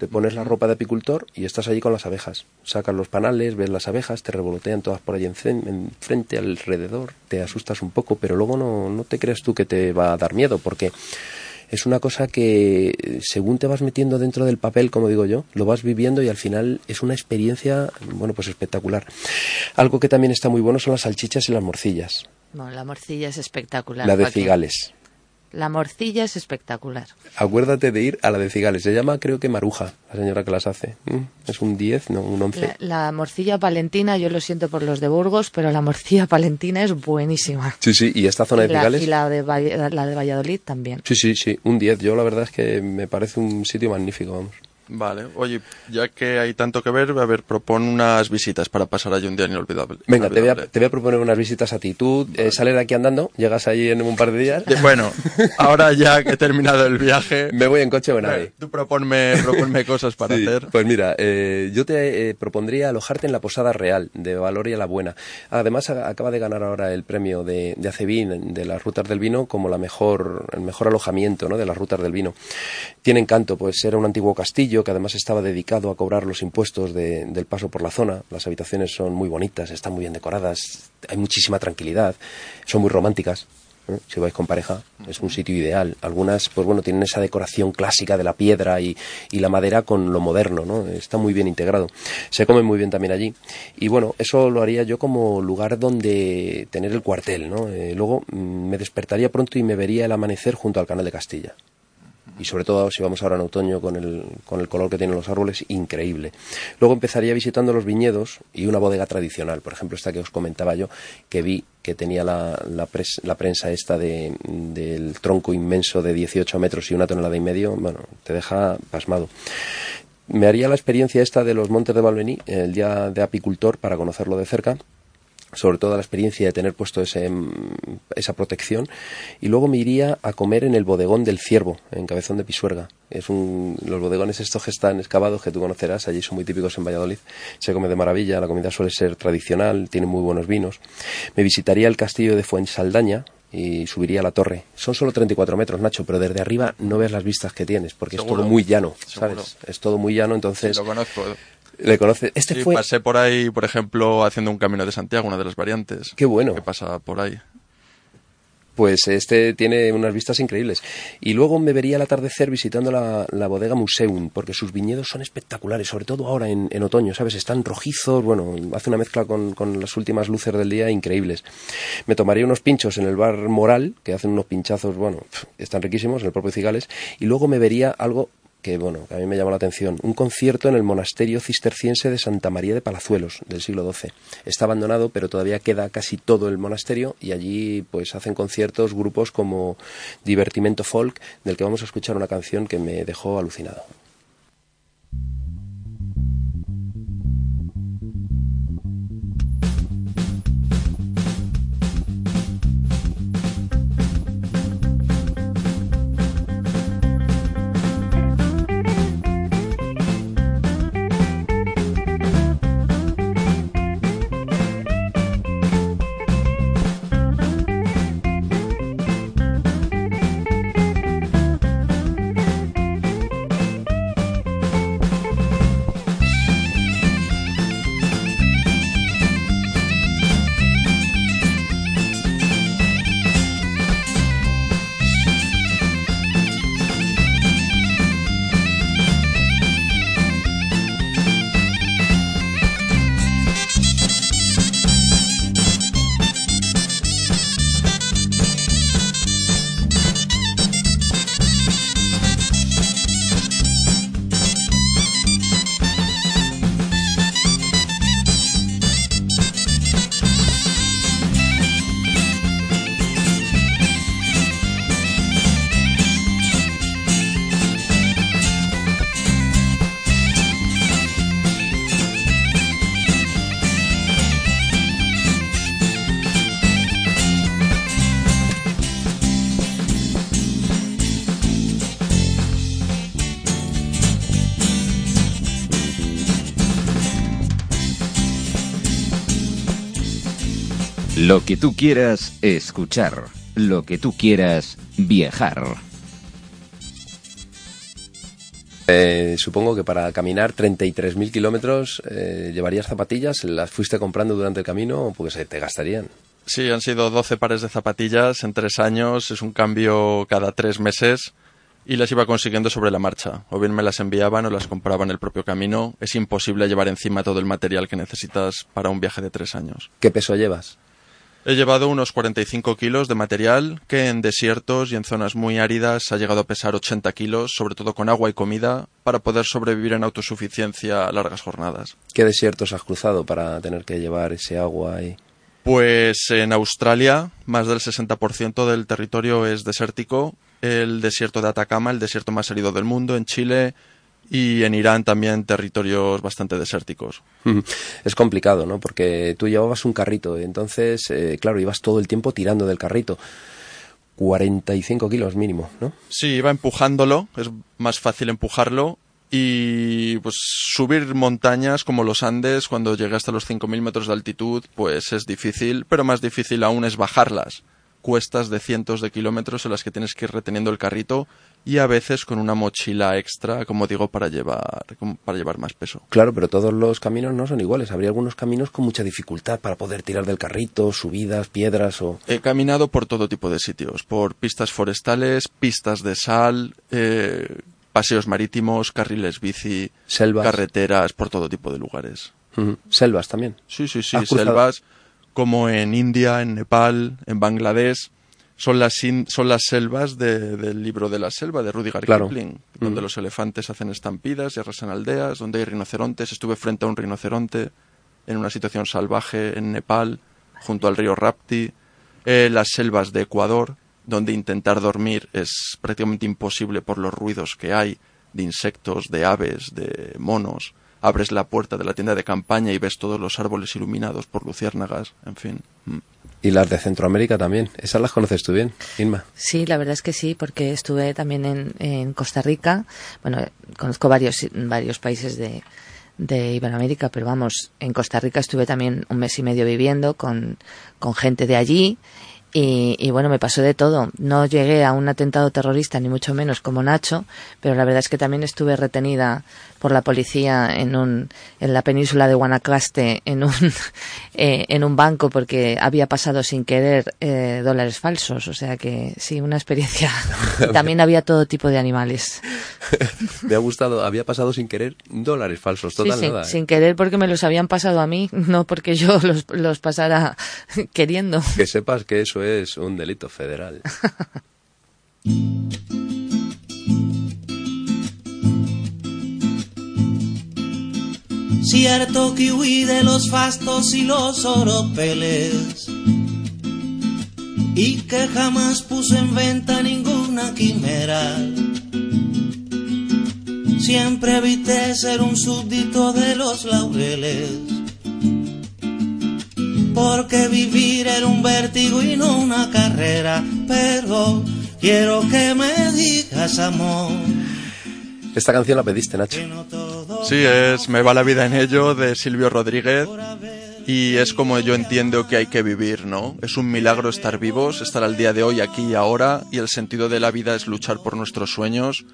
Te pones la ropa de apicultor y estás allí con las abejas. Sacas los panales, ves las abejas, te revolotean todas por allí enfren- enfrente, alrededor, te asustas un poco, pero luego no, no te creas tú que te va a dar miedo, porque es una cosa que según te vas metiendo dentro del papel, como digo yo, lo vas viviendo y al final es una experiencia, bueno, pues espectacular. Algo que también está muy bueno son las salchichas y las morcillas, Bueno, la morcilla es espectacular. la de Joaquín. cigales. La morcilla es espectacular. Acuérdate de ir a la de cigales, se llama creo que Maruja, la señora que las hace. Mm, Es un 10, no, un 11. La, la morcilla palentina, yo lo siento por los de Burgos, pero la morcilla palentina es buenísima. Sí, sí, y esta zona Y de la, cigales. y la de, la de Valladolid también. Sí, sí, sí, un 10. Yo la verdad es que me parece un sitio magnífico, vamos. Vale. Oye, ya que hay tanto que ver, a ver, propon unas visitas para pasar allí un día inolvidable. Venga, te voy, a, te voy a proponer unas visitas a ti. Tú eh, sales de aquí andando, llegas ahí en un par de días. Bueno, ahora ya que he terminado el viaje, Me voy en coche o en ave. tú proponme, proponme cosas para Sí, hacer. Pues mira, eh, yo te eh, propondría alojarte en la Posada Real de Valoria la Buena. Además, a- acaba de ganar ahora el premio de, de Acevin, de las rutas del vino, como la mejor, el mejor alojamiento ¿no? de las rutas del vino. Tiene encanto, pues era un antiguo castillo que además estaba dedicado a cobrar los impuestos de- del paso por la zona. Las habitaciones son muy bonitas, están muy bien decoradas, hay muchísima tranquilidad, son muy románticas. ¿eh? Si vais con pareja, es un sitio ideal. Algunas, pues bueno, tienen esa decoración clásica de la piedra y, y la madera con lo moderno, ¿no? Está muy bien integrado. Se come muy bien también allí. Y bueno, eso lo haría yo como lugar donde tener el cuartel, ¿no? Eh, luego mm, me despertaría pronto y me vería el amanecer junto al canal de Castilla. Y sobre todo si vamos ahora en otoño con el, con el color que tienen los árboles, increíble. Luego empezaría visitando los viñedos y una bodega tradicional. Por ejemplo, esta que os comentaba yo, que vi que tenía la, la, pres- la prensa esta de, del tronco inmenso de 18 metros y una tonelada y medio, bueno, te deja pasmado. Me haría la experiencia esta de los Montes de Valvení, el día de apicultor, para conocerlo de cerca sobre todo la experiencia de tener puesto ese, mm, esa protección y luego me iría a comer en el bodegón del Ciervo en Cabezón de Pisuerga es un, los bodegones estos que están excavados que tú conocerás allí son muy típicos en Valladolid se come de maravilla la comida suele ser tradicional tiene muy buenos vinos me visitaría el castillo de Fuensaldaña y subiría a la torre. Son solo 34 metros, Nacho, pero desde arriba no ves las vistas que tienes, porque es todo muy llano, Seguro. ¿sabes? Es todo muy llano, entonces lo conozco. Le conoces. Este Sí, fue pasé por ahí, por ejemplo, haciendo un camino de Santiago, una de las variantes. Qué bueno. Que pasa por ahí. Pues este tiene unas vistas increíbles. Y luego me vería al atardecer visitando la, la bodega Museum, porque sus viñedos son espectaculares, sobre todo ahora en, en otoño, ¿sabes? Están rojizos, bueno, hace una mezcla con, con las últimas luces del día increíbles. Me tomaría unos pinchos en el bar Moral, que hacen unos pinchazos, bueno, están riquísimos, en el propio Cigales, y luego me vería algo que bueno, a mí me llamó la atención, un concierto en el monasterio cisterciense de Santa María de Palazuelos del siglo XII. Está abandonado, pero todavía queda casi todo el monasterio y allí pues hacen conciertos grupos como Divertimento Folk, del que vamos a escuchar una canción que me dejó alucinado. Lo que tú quieras escuchar. Lo que tú quieras viajar. Eh, supongo que para caminar 33.000 kilómetros eh, llevarías zapatillas, las fuiste comprando durante el camino porque se te gastarían. Sí, han sido 12 pares de zapatillas en tres años, es un cambio cada tres meses y las iba consiguiendo sobre la marcha. O bien me las enviaban o las compraba en el propio camino. Es imposible llevar encima todo el material que necesitas para un viaje de tres años. ¿Qué peso llevas? He llevado unos 45 kilos de material que en desiertos y en zonas muy áridas ha llegado a pesar 80 kilos, sobre todo con agua y comida, para poder sobrevivir en autosuficiencia a largas jornadas. ¿Qué desiertos has cruzado para tener que llevar ese agua y Pues en Australia, más del 60% del territorio es desértico. El desierto de Atacama, el desierto más árido del mundo. En Chile y en Irán también territorios bastante desérticos. Es complicado, ¿no? Porque tú llevabas un carrito, entonces, eh, claro, ibas todo el tiempo tirando del carrito. 45 kilos mínimo, ¿no? Sí, iba empujándolo, es más fácil empujarlo y pues subir montañas como los Andes cuando llegué hasta los 5.000 metros de altitud pues es difícil, pero más difícil aún es bajarlas. Cuestas de cientos de kilómetros en las que tienes que ir reteniendo el carrito y a veces con una mochila extra, como digo, para llevar, para llevar más peso. Claro, pero todos los caminos no son iguales. Habría algunos caminos con mucha dificultad para poder tirar del carrito, subidas, piedras o... He caminado por todo tipo de sitios, por pistas forestales, pistas de sal, eh, paseos marítimos, carriles bici, Selvas. carreteras, por todo tipo de lugares. Selvas también. Sí, sí, sí, selvas como en India, en Nepal, en Bangladesh. Son las, in- son las selvas de- del libro de la selva de Rudyard Claro. Kipling, donde Mm. los elefantes hacen estampidas y arrasan aldeas, donde hay rinocerontes. Estuve frente a un rinoceronte en una situación salvaje en Nepal, junto al río Rapti. Eh, las selvas de Ecuador, donde intentar dormir es prácticamente imposible por los ruidos que hay de insectos, de aves, de monos. Abres la puerta de la tienda de campaña y ves todos los árboles iluminados por luciérnagas, en fin. Mm. Y las de Centroamérica también. Esas las conoces tú bien, Inma. Sí, la verdad es que sí, porque estuve también en, en Costa Rica. Bueno, conozco varios, varios países de, de Iberoamérica, pero vamos, en Costa Rica estuve también un mes y medio viviendo con, con gente de allí. Y, y bueno, me pasó de todo. No llegué a un atentado terrorista, ni mucho menos como Nacho, pero la verdad es que también estuve retenida por la policía en, un, en la península de Guanacaste en un, eh, en un banco porque había pasado sin querer eh, dólares falsos. O sea que sí, una experiencia. También había todo tipo de animales. Me ha gustado, había pasado sin querer dólares falsos, Sí, total sin, nada. ¿eh? sin querer porque me los habían pasado a mí, no porque yo los, los pasara queriendo. Que sepas que eso es un delito federal. Cierto que huí de los fastos y los oropeles y que jamás puse en venta ninguna quimera. Siempre evité ser un súbdito de los laureles, Pero quiero que me digas, amor, Esta canción la pediste, Nacho. que no todo Sí, es Me va la vida en ello de Silvio Rodríguez y es como yo entiendo que hay que vivir, ¿no? Es un milagro estar vivos, estar al día de hoy, aquí y ahora y el sentido de la vida es luchar por nuestros sueños.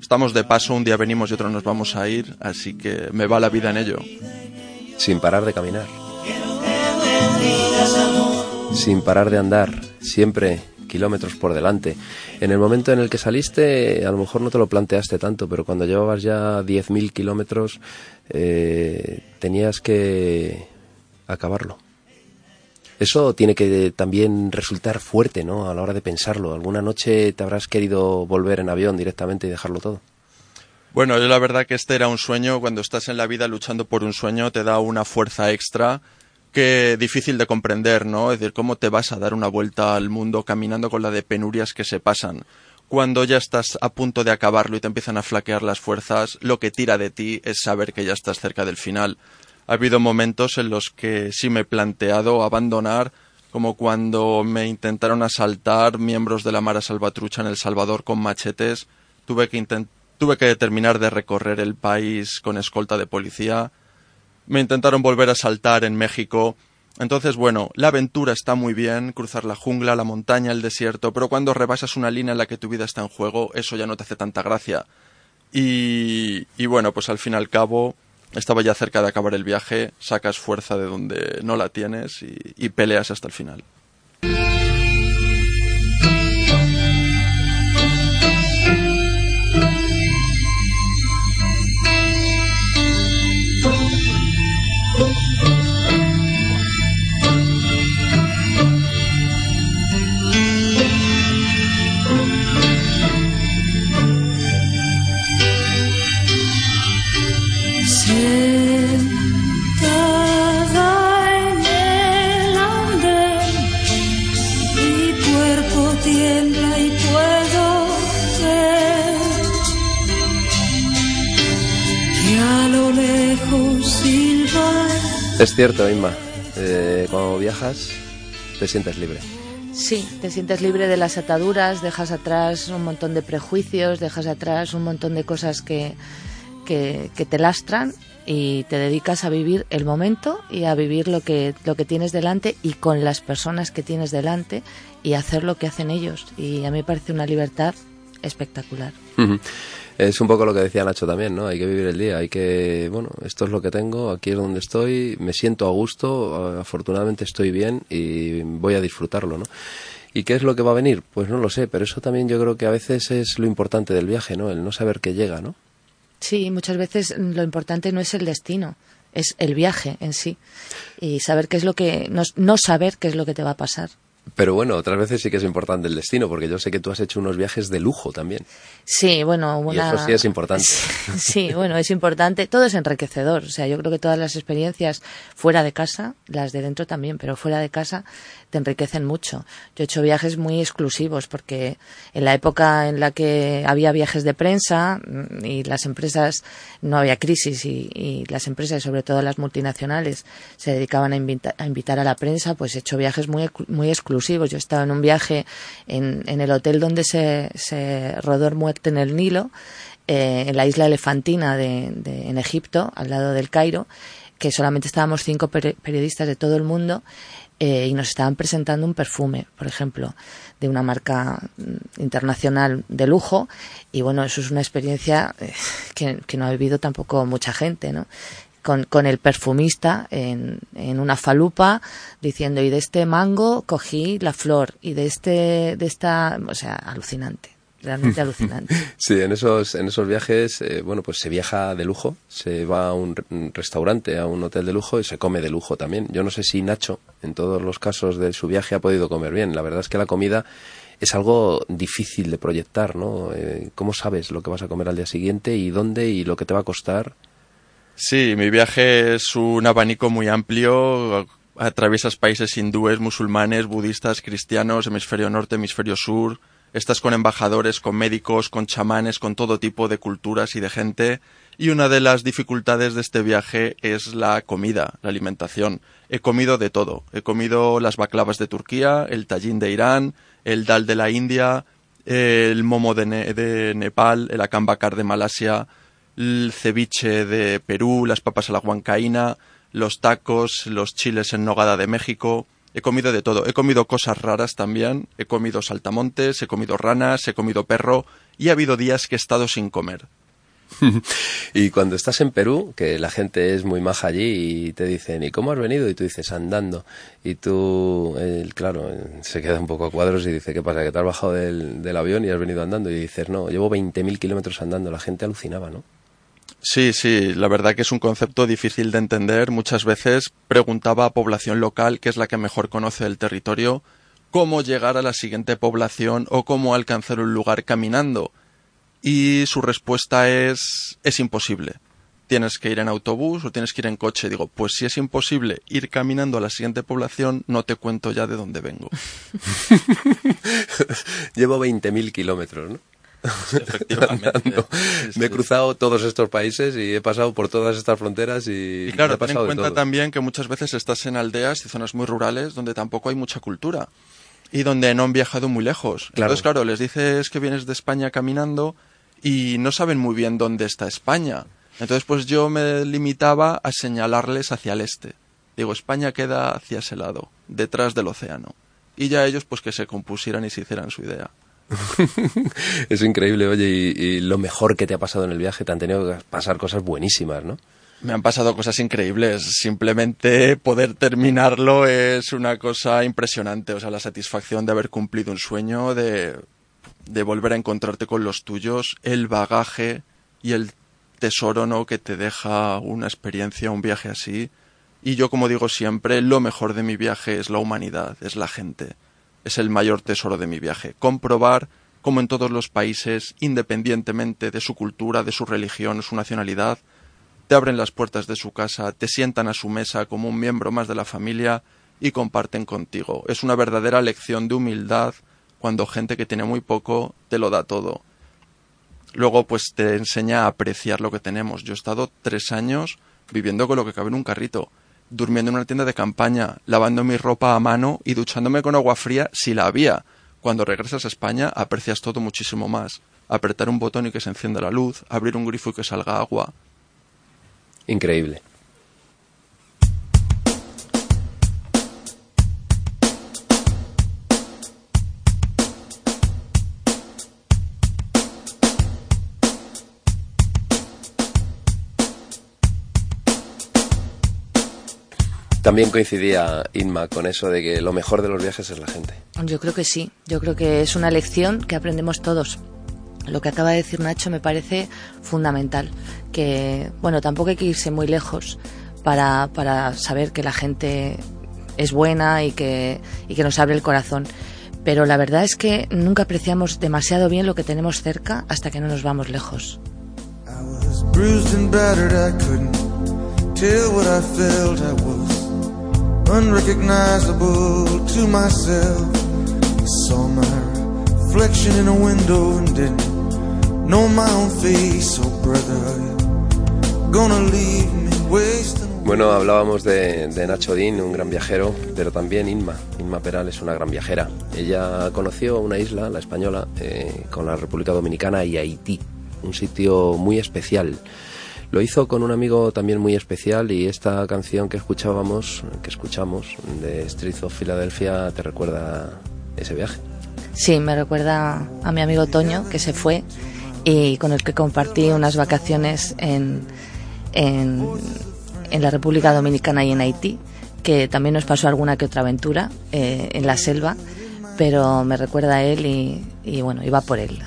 Estamos de paso, un día venimos y otro nos vamos a ir, así que me va la vida en ello. Sin parar de caminar. Sin parar de andar. Siempre kilómetros por delante. En el momento en el que saliste, a lo mejor no te lo planteaste tanto, pero cuando llevabas ya 10.000 kilómetros, eh, tenías que acabarlo. Eso tiene que también resultar fuerte, ¿no? A la hora de pensarlo. ¿Alguna noche te habrás querido volver en avión directamente y dejarlo todo? Bueno, yo la verdad que este era un sueño, cuando estás en la vida luchando por un sueño te da una fuerza extra que difícil de comprender, ¿no? Es decir, ¿cómo te vas a dar una vuelta al mundo caminando con la de penurias que se pasan? Cuando ya estás a punto de acabarlo y te empiezan a flaquear las fuerzas, lo que tira de ti es saber que ya estás cerca del final. Ha habido momentos en los que sí me he planteado abandonar, como cuando me intentaron asaltar miembros de la Mara Salvatrucha en El Salvador con machetes. Tuve que, tuve que terminar de recorrer el país con escolta de policía. Me intentaron volver a asaltar en México Entonces, bueno, la aventura está muy bien, cruzar la jungla, la montaña, el desierto, pero cuando rebasas una línea en la que tu vida está en juego, eso ya no te hace tanta gracia. Y, bueno, pues al fin y al cabo, estaba ya cerca de acabar el viaje, sacas fuerza de donde no la tienes y peleas hasta el final. Cierto, Inma. eh, cuando viajas, te sientes libre. Sí, te sientes libre de las ataduras, dejas atrás un montón de prejuicios, dejas atrás un montón de cosas que, que, que te lastran y te dedicas a vivir el momento y a vivir lo que, lo que tienes delante y con las personas que tienes delante y hacer lo que hacen ellos. Y a mí me parece una libertad espectacular. Es un poco lo que decía Nacho también, ¿no? Hay que vivir el día, hay que, bueno, esto es lo que tengo, aquí es donde estoy, me siento a gusto, afortunadamente estoy bien y voy a disfrutarlo, ¿no? ¿Y qué es lo que va a venir? Pues no lo sé, pero eso también yo creo que a veces es lo importante del viaje, ¿no? El no saber qué llega, ¿no? Sí, muchas veces lo importante no es el destino, es el viaje en sí. Y saber qué es lo que, no, no saber qué es lo que te va a pasar. Pero bueno, otras veces sí que es importante el destino, porque yo sé que tú has hecho unos viajes de lujo también. Sí, bueno, Y una... eso sí es importante. Sí, bueno, es importante. Todo es enriquecedor. O sea, yo creo que todas las experiencias fuera de casa, las de dentro también, pero fuera de casa, te enriquecen mucho. Yo he hecho viajes muy exclusivos porque en la época en la que había viajes de prensa mm, y las empresas, no había crisis y, las empresas, sobre todo las multinacionales, se dedicaban a, invita- a invitar a la prensa, pues he hecho viajes muy, muy exclusivos. Yo estaba en un viaje en, en el hotel donde se, se rodó Muerte en el Nilo, eh, en la isla elefantina de, de- en Egipto, al lado del Cairo, que solamente estábamos cinco peri- periodistas de todo el mundo eh, y nos estaban presentando un perfume, por ejemplo, de una marca mm, internacional de lujo. Y bueno, eso es una experiencia eh, que, no ha vivido tampoco mucha gente, ¿no? Con, con el perfumista en, en una falupa diciendo y de este mango cogí la flor y de este de esta o sea alucinante realmente alucinante Sí, en esos, en esos viajes, eh, bueno, pues se viaja de lujo, se va a un, re- un restaurante, a un hotel de lujo y se come de lujo también. Yo no sé si Nacho, en todos los casos de su viaje, ha podido comer bien. La verdad es que la comida es algo difícil de proyectar, ¿no? Eh, ¿Cómo sabes lo que vas a comer al día siguiente y dónde y lo que te va a costar? Sí, mi viaje es un abanico muy amplio. Atraviesas países hindúes, musulmanes, budistas, cristianos, hemisferio norte, hemisferio sur. Estás con embajadores, con médicos, con chamanes, con todo tipo de culturas y de gente. Y una de las dificultades de este viaje es la comida, la alimentación. He comido de todo. He comido las baklavas de Turquía, el tajín de Irán, el dal de la India, el momo de, Ne- de Nepal, el akam bakar de Malasia, el ceviche de Perú, las papas a la huancaína, los tacos, los chiles en nogada de México. He comido de todo. He comido cosas raras también. He comido saltamontes, he comido ranas, he comido perro y ha habido días que he estado sin comer. Y cuando estás en Perú, que la gente es muy maja allí y te dicen, ¿y cómo has venido? Y tú dices, andando. Y tú, claro, se queda un poco a cuadros y dice, ¿qué pasa? ¿Que te has bajado del, del avión y has venido andando? Y dices, no, llevo 20.000 kilómetros andando. La gente alucinaba, ¿no? Sí, sí, la verdad que es un concepto difícil de entender. Muchas veces preguntaba a población local, que es la que mejor conoce el territorio, cómo llegar a la siguiente población o cómo alcanzar un lugar caminando. Y su respuesta es es imposible. Tienes que ir en autobús o tienes que ir en coche. Digo, pues si es imposible ir caminando a la siguiente población, no te cuento ya de dónde vengo. Llevo 20.000 kilómetros, ¿no? Efectivamente. Sí, Me he cruzado todos estos países y he pasado por todas estas fronteras y, Y claro, ten en cuenta también que muchas veces estás en aldeas y zonas muy rurales donde tampoco hay mucha cultura y donde no han viajado muy lejos. Claro. Entonces, claro, les dices que vienes de España caminando y no saben muy bien dónde está España. Entonces, pues yo me limitaba a señalarles hacia el este. Digo, España queda hacia ese lado, detrás del océano. Y ya ellos pues que se compusieran y se hicieran su idea. es increíble, oye, y, lo mejor que te ha pasado en el viaje, te han tenido que pasar cosas buenísimas, ¿no? Me han pasado cosas increíbles. Simplemente poder terminarlo es una cosa impresionante. O sea, la satisfacción de haber cumplido un sueño, de, de volver a encontrarte con los tuyos, el bagaje y el tesoro, ¿no? Que te deja una experiencia, un viaje así. Y yo, como digo siempre, lo mejor de mi viaje es la humanidad, es la gente es el mayor tesoro de mi viaje. Comprobar cómo en todos los países, independientemente de su cultura, de su religión, su nacionalidad, te abren las puertas de su casa, te sientan a su mesa como un miembro más de la familia y comparten contigo. Es una verdadera lección de humildad cuando gente que tiene muy poco te lo da todo. Luego, pues te enseña a apreciar lo que tenemos. Yo he estado tres años viviendo con lo que cabe en un carrito durmiendo en una tienda de campaña, lavando mi ropa a mano y duchándome con agua fría si la había. Cuando regresas a España aprecias todo muchísimo más. Apretar un botón y que se encienda la luz, abrir un grifo y que salga agua. Increíble. También coincidía Inma con eso de que lo mejor de los viajes es la gente. Yo creo que sí, yo creo que es una lección que aprendemos todos. Lo que acaba de decir Nacho me parece fundamental, que bueno, tampoco hay que irse muy lejos para, para saber que la gente es buena y que, y que nos abre el corazón. Pero la verdad es que nunca apreciamos demasiado bien lo que tenemos cerca hasta que no nos vamos lejos. Unrecognizable to myself. Saw my reflection in a window and didn't know my own face. Oh, brother, gonna leave me wasting. Bueno, hablábamos de, de, Nacho Dean, un gran viajero, pero también Inma. Inma Peral es una gran viajera. Ella conoció una isla, la española, eh, con la República Dominicana y Haití, un sitio muy especial. Lo hizo con un amigo también muy especial y esta canción que escuchábamos, que escuchamos, de Streets of Philadelphia, ¿te recuerda ese viaje? Sí, me recuerda a mi amigo Toño, que se fue y con el que compartí unas vacaciones en, en, la República Dominicana y en Haití, que también nos pasó alguna que otra aventura eh, en la selva, pero me recuerda a él y, y bueno, iba por él.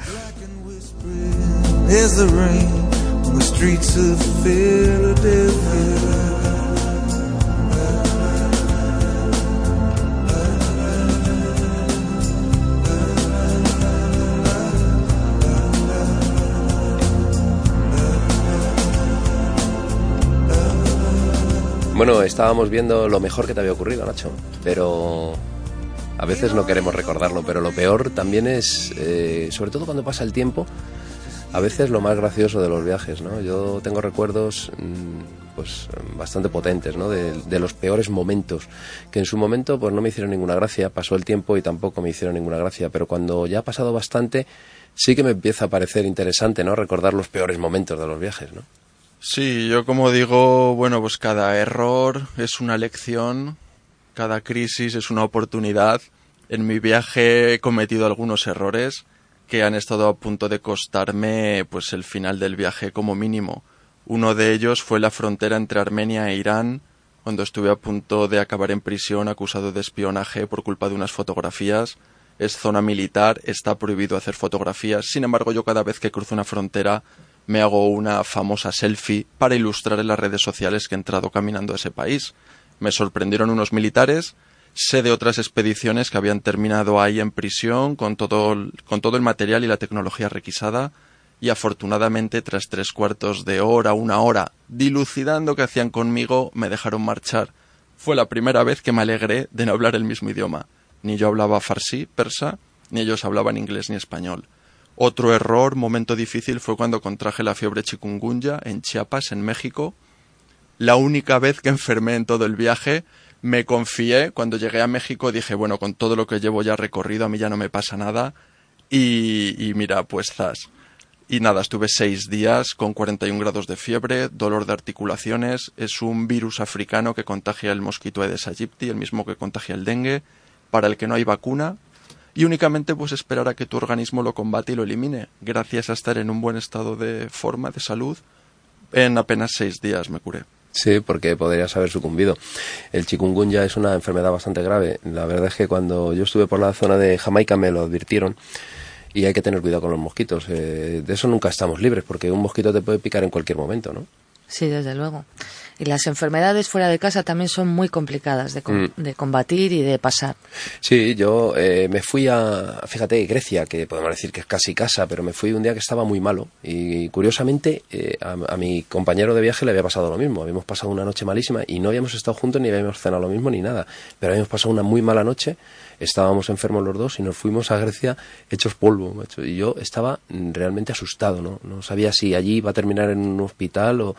Bueno, estábamos viendo lo mejor que te había ocurrido, Nacho, pero a veces no queremos recordarlo, pero lo peor también es, eh, sobre todo cuando pasa el tiempo, a veces lo más gracioso de los viajes, ¿no? Yo tengo recuerdos mm, pues bastante potentes, ¿no? De, los peores momentos, que en su momento pues no me hicieron ninguna gracia, pasó el tiempo y tampoco me hicieron ninguna gracia, pero cuando ya ha pasado bastante, sí que me empieza a parecer interesante, ¿no? Recordar los peores momentos de los viajes, ¿no? Sí, yo como digo, bueno, pues cada error es una lección, cada crisis es una oportunidad. En mi viaje he cometido algunos errores, que han estado a punto de costarme pues el final del viaje como mínimo. Uno de ellos fue la frontera entre Armenia e Irán, cuando estuve a punto de acabar en prisión acusado de espionaje por culpa de unas fotografías. Es zona militar, está prohibido hacer fotografías. Sin embargo, yo cada vez que cruzo una frontera me hago una famosa selfie para ilustrar en las redes sociales que he entrado caminando a ese país. Me sorprendieron unos militares Sé de otras expediciones que habían terminado ahí en prisión con todo, con todo el material y la tecnología requisada y afortunadamente tras tres cuartos de hora, una hora, dilucidando qué hacían conmigo, me dejaron marchar. Fue la primera vez que me alegré de no hablar el mismo idioma. Ni yo hablaba farsi, persa, ni ellos hablaban inglés ni español. Otro error, momento difícil, fue cuando contraje la fiebre chikungunya en Chiapas, en México. La única vez que enfermé en todo el viaje, me confié, cuando llegué a México dije, bueno, con todo lo que llevo ya recorrido, a mí ya no me pasa nada. Y, mira, pues zas. Y nada, estuve seis días con 41 grados de fiebre, dolor de articulaciones. Es un virus africano que contagia el mosquito Aedes aegypti, el mismo que contagia el dengue, para el que no hay vacuna. Y únicamente pues esperar a que tu organismo lo combate y lo elimine. Gracias a estar en un buen estado de forma, de salud, en apenas seis días me curé. Sí, porque podrías haber sucumbido. El chikungunya es una enfermedad bastante grave. La verdad es que cuando yo estuve por la zona de Jamaica me lo advirtieron y hay que tener cuidado con los mosquitos. Eh, de eso nunca estamos libres porque un mosquito te puede picar en cualquier momento, ¿no? Sí, desde luego. Y las enfermedades fuera de casa también son muy complicadas de, com- de combatir y de pasar. Sí, yo eh, me fui a, fíjate, Grecia, que podemos decir que es casi casa, pero me fui un día que estaba muy malo y curiosamente eh, a, a mi compañero de viaje le había pasado lo mismo. Habíamos pasado una noche malísima y no habíamos estado juntos ni habíamos cenado lo mismo ni nada, pero habíamos pasado una muy mala noche, estábamos enfermos los dos y nos fuimos a Grecia hechos polvo, macho. Y yo estaba mm, realmente asustado, ¿no? No sabía si allí iba a terminar en un hospital o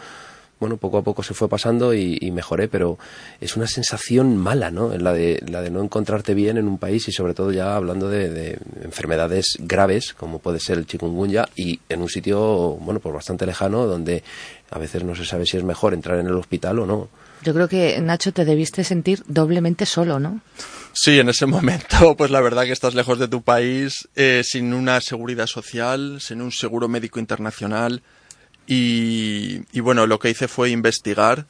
bueno, poco a poco se fue pasando y, y mejoré, pero es una sensación mala, ¿no? La de, la de no encontrarte bien en un país y sobre todo ya hablando de, de enfermedades graves, como puede ser el chikungunya, y en un sitio, bueno, pues bastante lejano, donde a veces no se sabe si es mejor entrar en el hospital o no. Yo creo que, Nacho, te debiste sentir doblemente solo, ¿no? Sí, en ese momento, pues la verdad que estás lejos de tu país, eh, sin una seguridad social, sin un seguro médico internacional. Y, bueno, lo que hice fue investigar.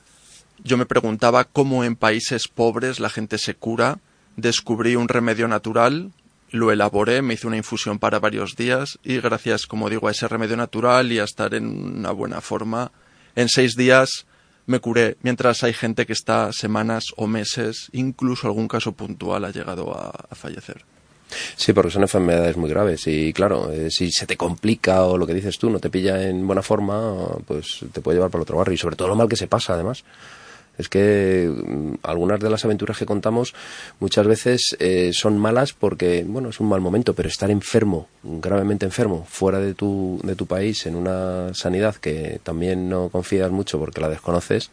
Yo me preguntaba cómo en países pobres la gente se cura. Descubrí un remedio natural, lo elaboré, me hice una infusión para varios días y gracias, como digo, a ese remedio natural y a estar en una buena forma, en seis días me curé, mientras hay gente que está semanas o meses, incluso algún caso puntual ha llegado a fallecer. Sí, porque son enfermedades muy graves y claro, eh, si se te complica o lo que dices tú no te pilla en buena forma, pues te puede llevar para el otro barrio y sobre todo lo mal que se pasa además. Es que mm, algunas de las aventuras que contamos muchas veces eh, son malas porque, bueno, es un mal momento, pero estar enfermo, gravemente enfermo, fuera de tu, de tu país, en una sanidad que también no confías mucho porque la desconoces,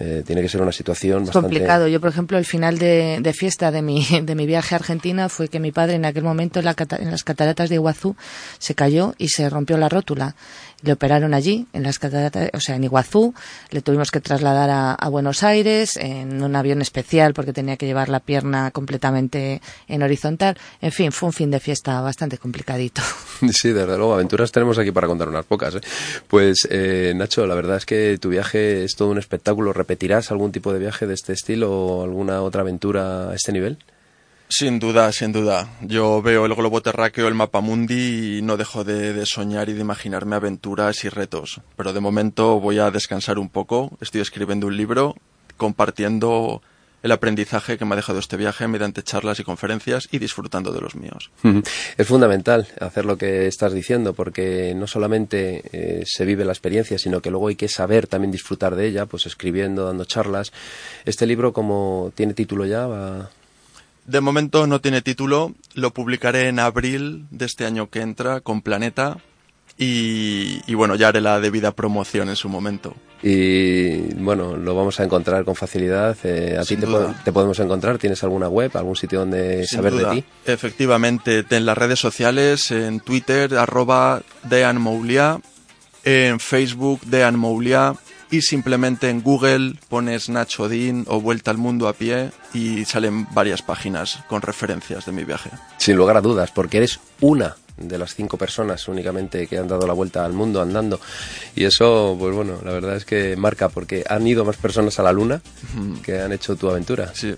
eh, tiene que ser una situación Es bastante... complicado. Yo, por ejemplo, el final de, de fiesta de mi, de mi viaje a Argentina fue que mi padre en aquel momento en, la en las cataratas de Iguazú se cayó y se rompió la rótula. Le operaron allí, en las cataratas, o sea, en Iguazú. Le tuvimos que trasladar a, Buenos Aires en un avión especial porque tenía que llevar la pierna completamente en horizontal. En fin, fue un fin de fiesta bastante complicadito. Sí, desde luego, aventuras tenemos aquí para contar unas pocas. ¿eh? Pues, eh, Nacho, la verdad es que tu viaje es todo un espectáculo. ¿Repetirás algún tipo de viaje de este estilo o alguna otra aventura a este nivel? Sin duda, sin duda. Yo veo el globo terráqueo, el mapa mundi y no dejo de, de soñar y de imaginarme aventuras y retos. Pero de momento voy a descansar un poco. Estoy escribiendo un libro compartiendo el aprendizaje que me ha dejado este viaje mediante charlas y conferencias y disfrutando de los míos. Es fundamental hacer lo que estás diciendo porque no solamente eh, se vive la experiencia, sino que luego hay que saber también disfrutar de ella, pues escribiendo, dando charlas. Este libro, como tiene título ya, va... De momento no tiene título, lo publicaré en abril de este año que entra con Planeta y, y bueno, ya haré la debida promoción en su momento. Y bueno, lo vamos a encontrar con facilidad. Eh, ¿A ti te, duda. po- te podemos encontrar? ¿Tienes alguna web, algún sitio donde Sin saber duda. de ti? Efectivamente, en las redes sociales, en Twitter, arroba Dean Moulia, en Facebook, Dean Moulia, y simplemente en Google pones Nacho Dean o Vuelta al Mundo a pie y salen varias páginas con referencias de mi viaje. Sin lugar a dudas, porque eres una de las cinco personas únicamente que han dado la vuelta al mundo andando. Y eso, pues bueno, la verdad es que marca, porque han ido más personas a la luna que han hecho tu aventura. Sí,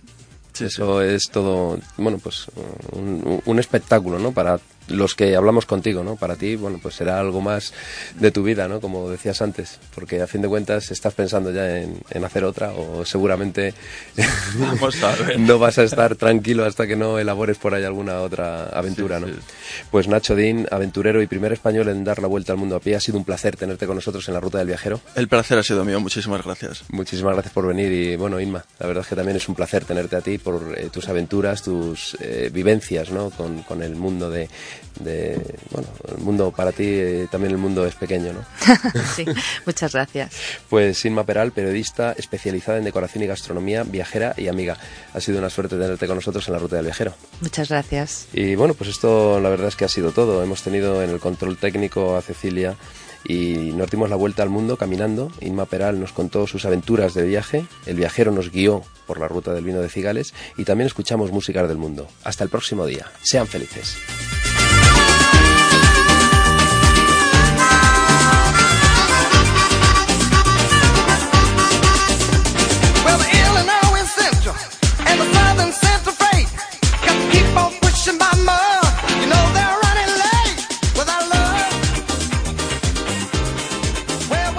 sí, Eso es todo, bueno, pues un, un espectáculo, ¿no? Para los que hablamos contigo, ¿no? Para ti, bueno, pues será algo más de tu vida, ¿no? Como decías antes, porque a fin de cuentas estás pensando ya en, en hacer otra o seguramente Vamos a ver. no vas a estar tranquilo hasta que no elabores por ahí alguna otra aventura, Sí, ¿no? sí. Pues Nacho Dean, aventurero y primer español en dar la vuelta al mundo a pie, ha sido un placer tenerte con nosotros en la Ruta del Viajero. El placer ha sido mío, muchísimas gracias. Muchísimas gracias por venir y bueno, Inma, la verdad es que también es un placer tenerte a ti por eh, tus aventuras, tus eh, vivencias ¿no? con, con el mundo de, de, bueno, el mundo para ti eh, también el mundo es pequeño, ¿no? sí, muchas gracias. Pues Inma Peral, periodista especializada en decoración y gastronomía, viajera y amiga. Ha sido una suerte tenerte con nosotros en la ruta del viajero. Muchas gracias. Y bueno, pues esto la verdad es que ha sido todo. Hemos tenido en el control técnico a Cecilia y nos dimos la vuelta al mundo caminando. Inma Peral nos contó sus aventuras de viaje, el viajero nos guió por la ruta del vino de Cigales y también escuchamos música del mundo. Hasta el próximo día. Sean felices.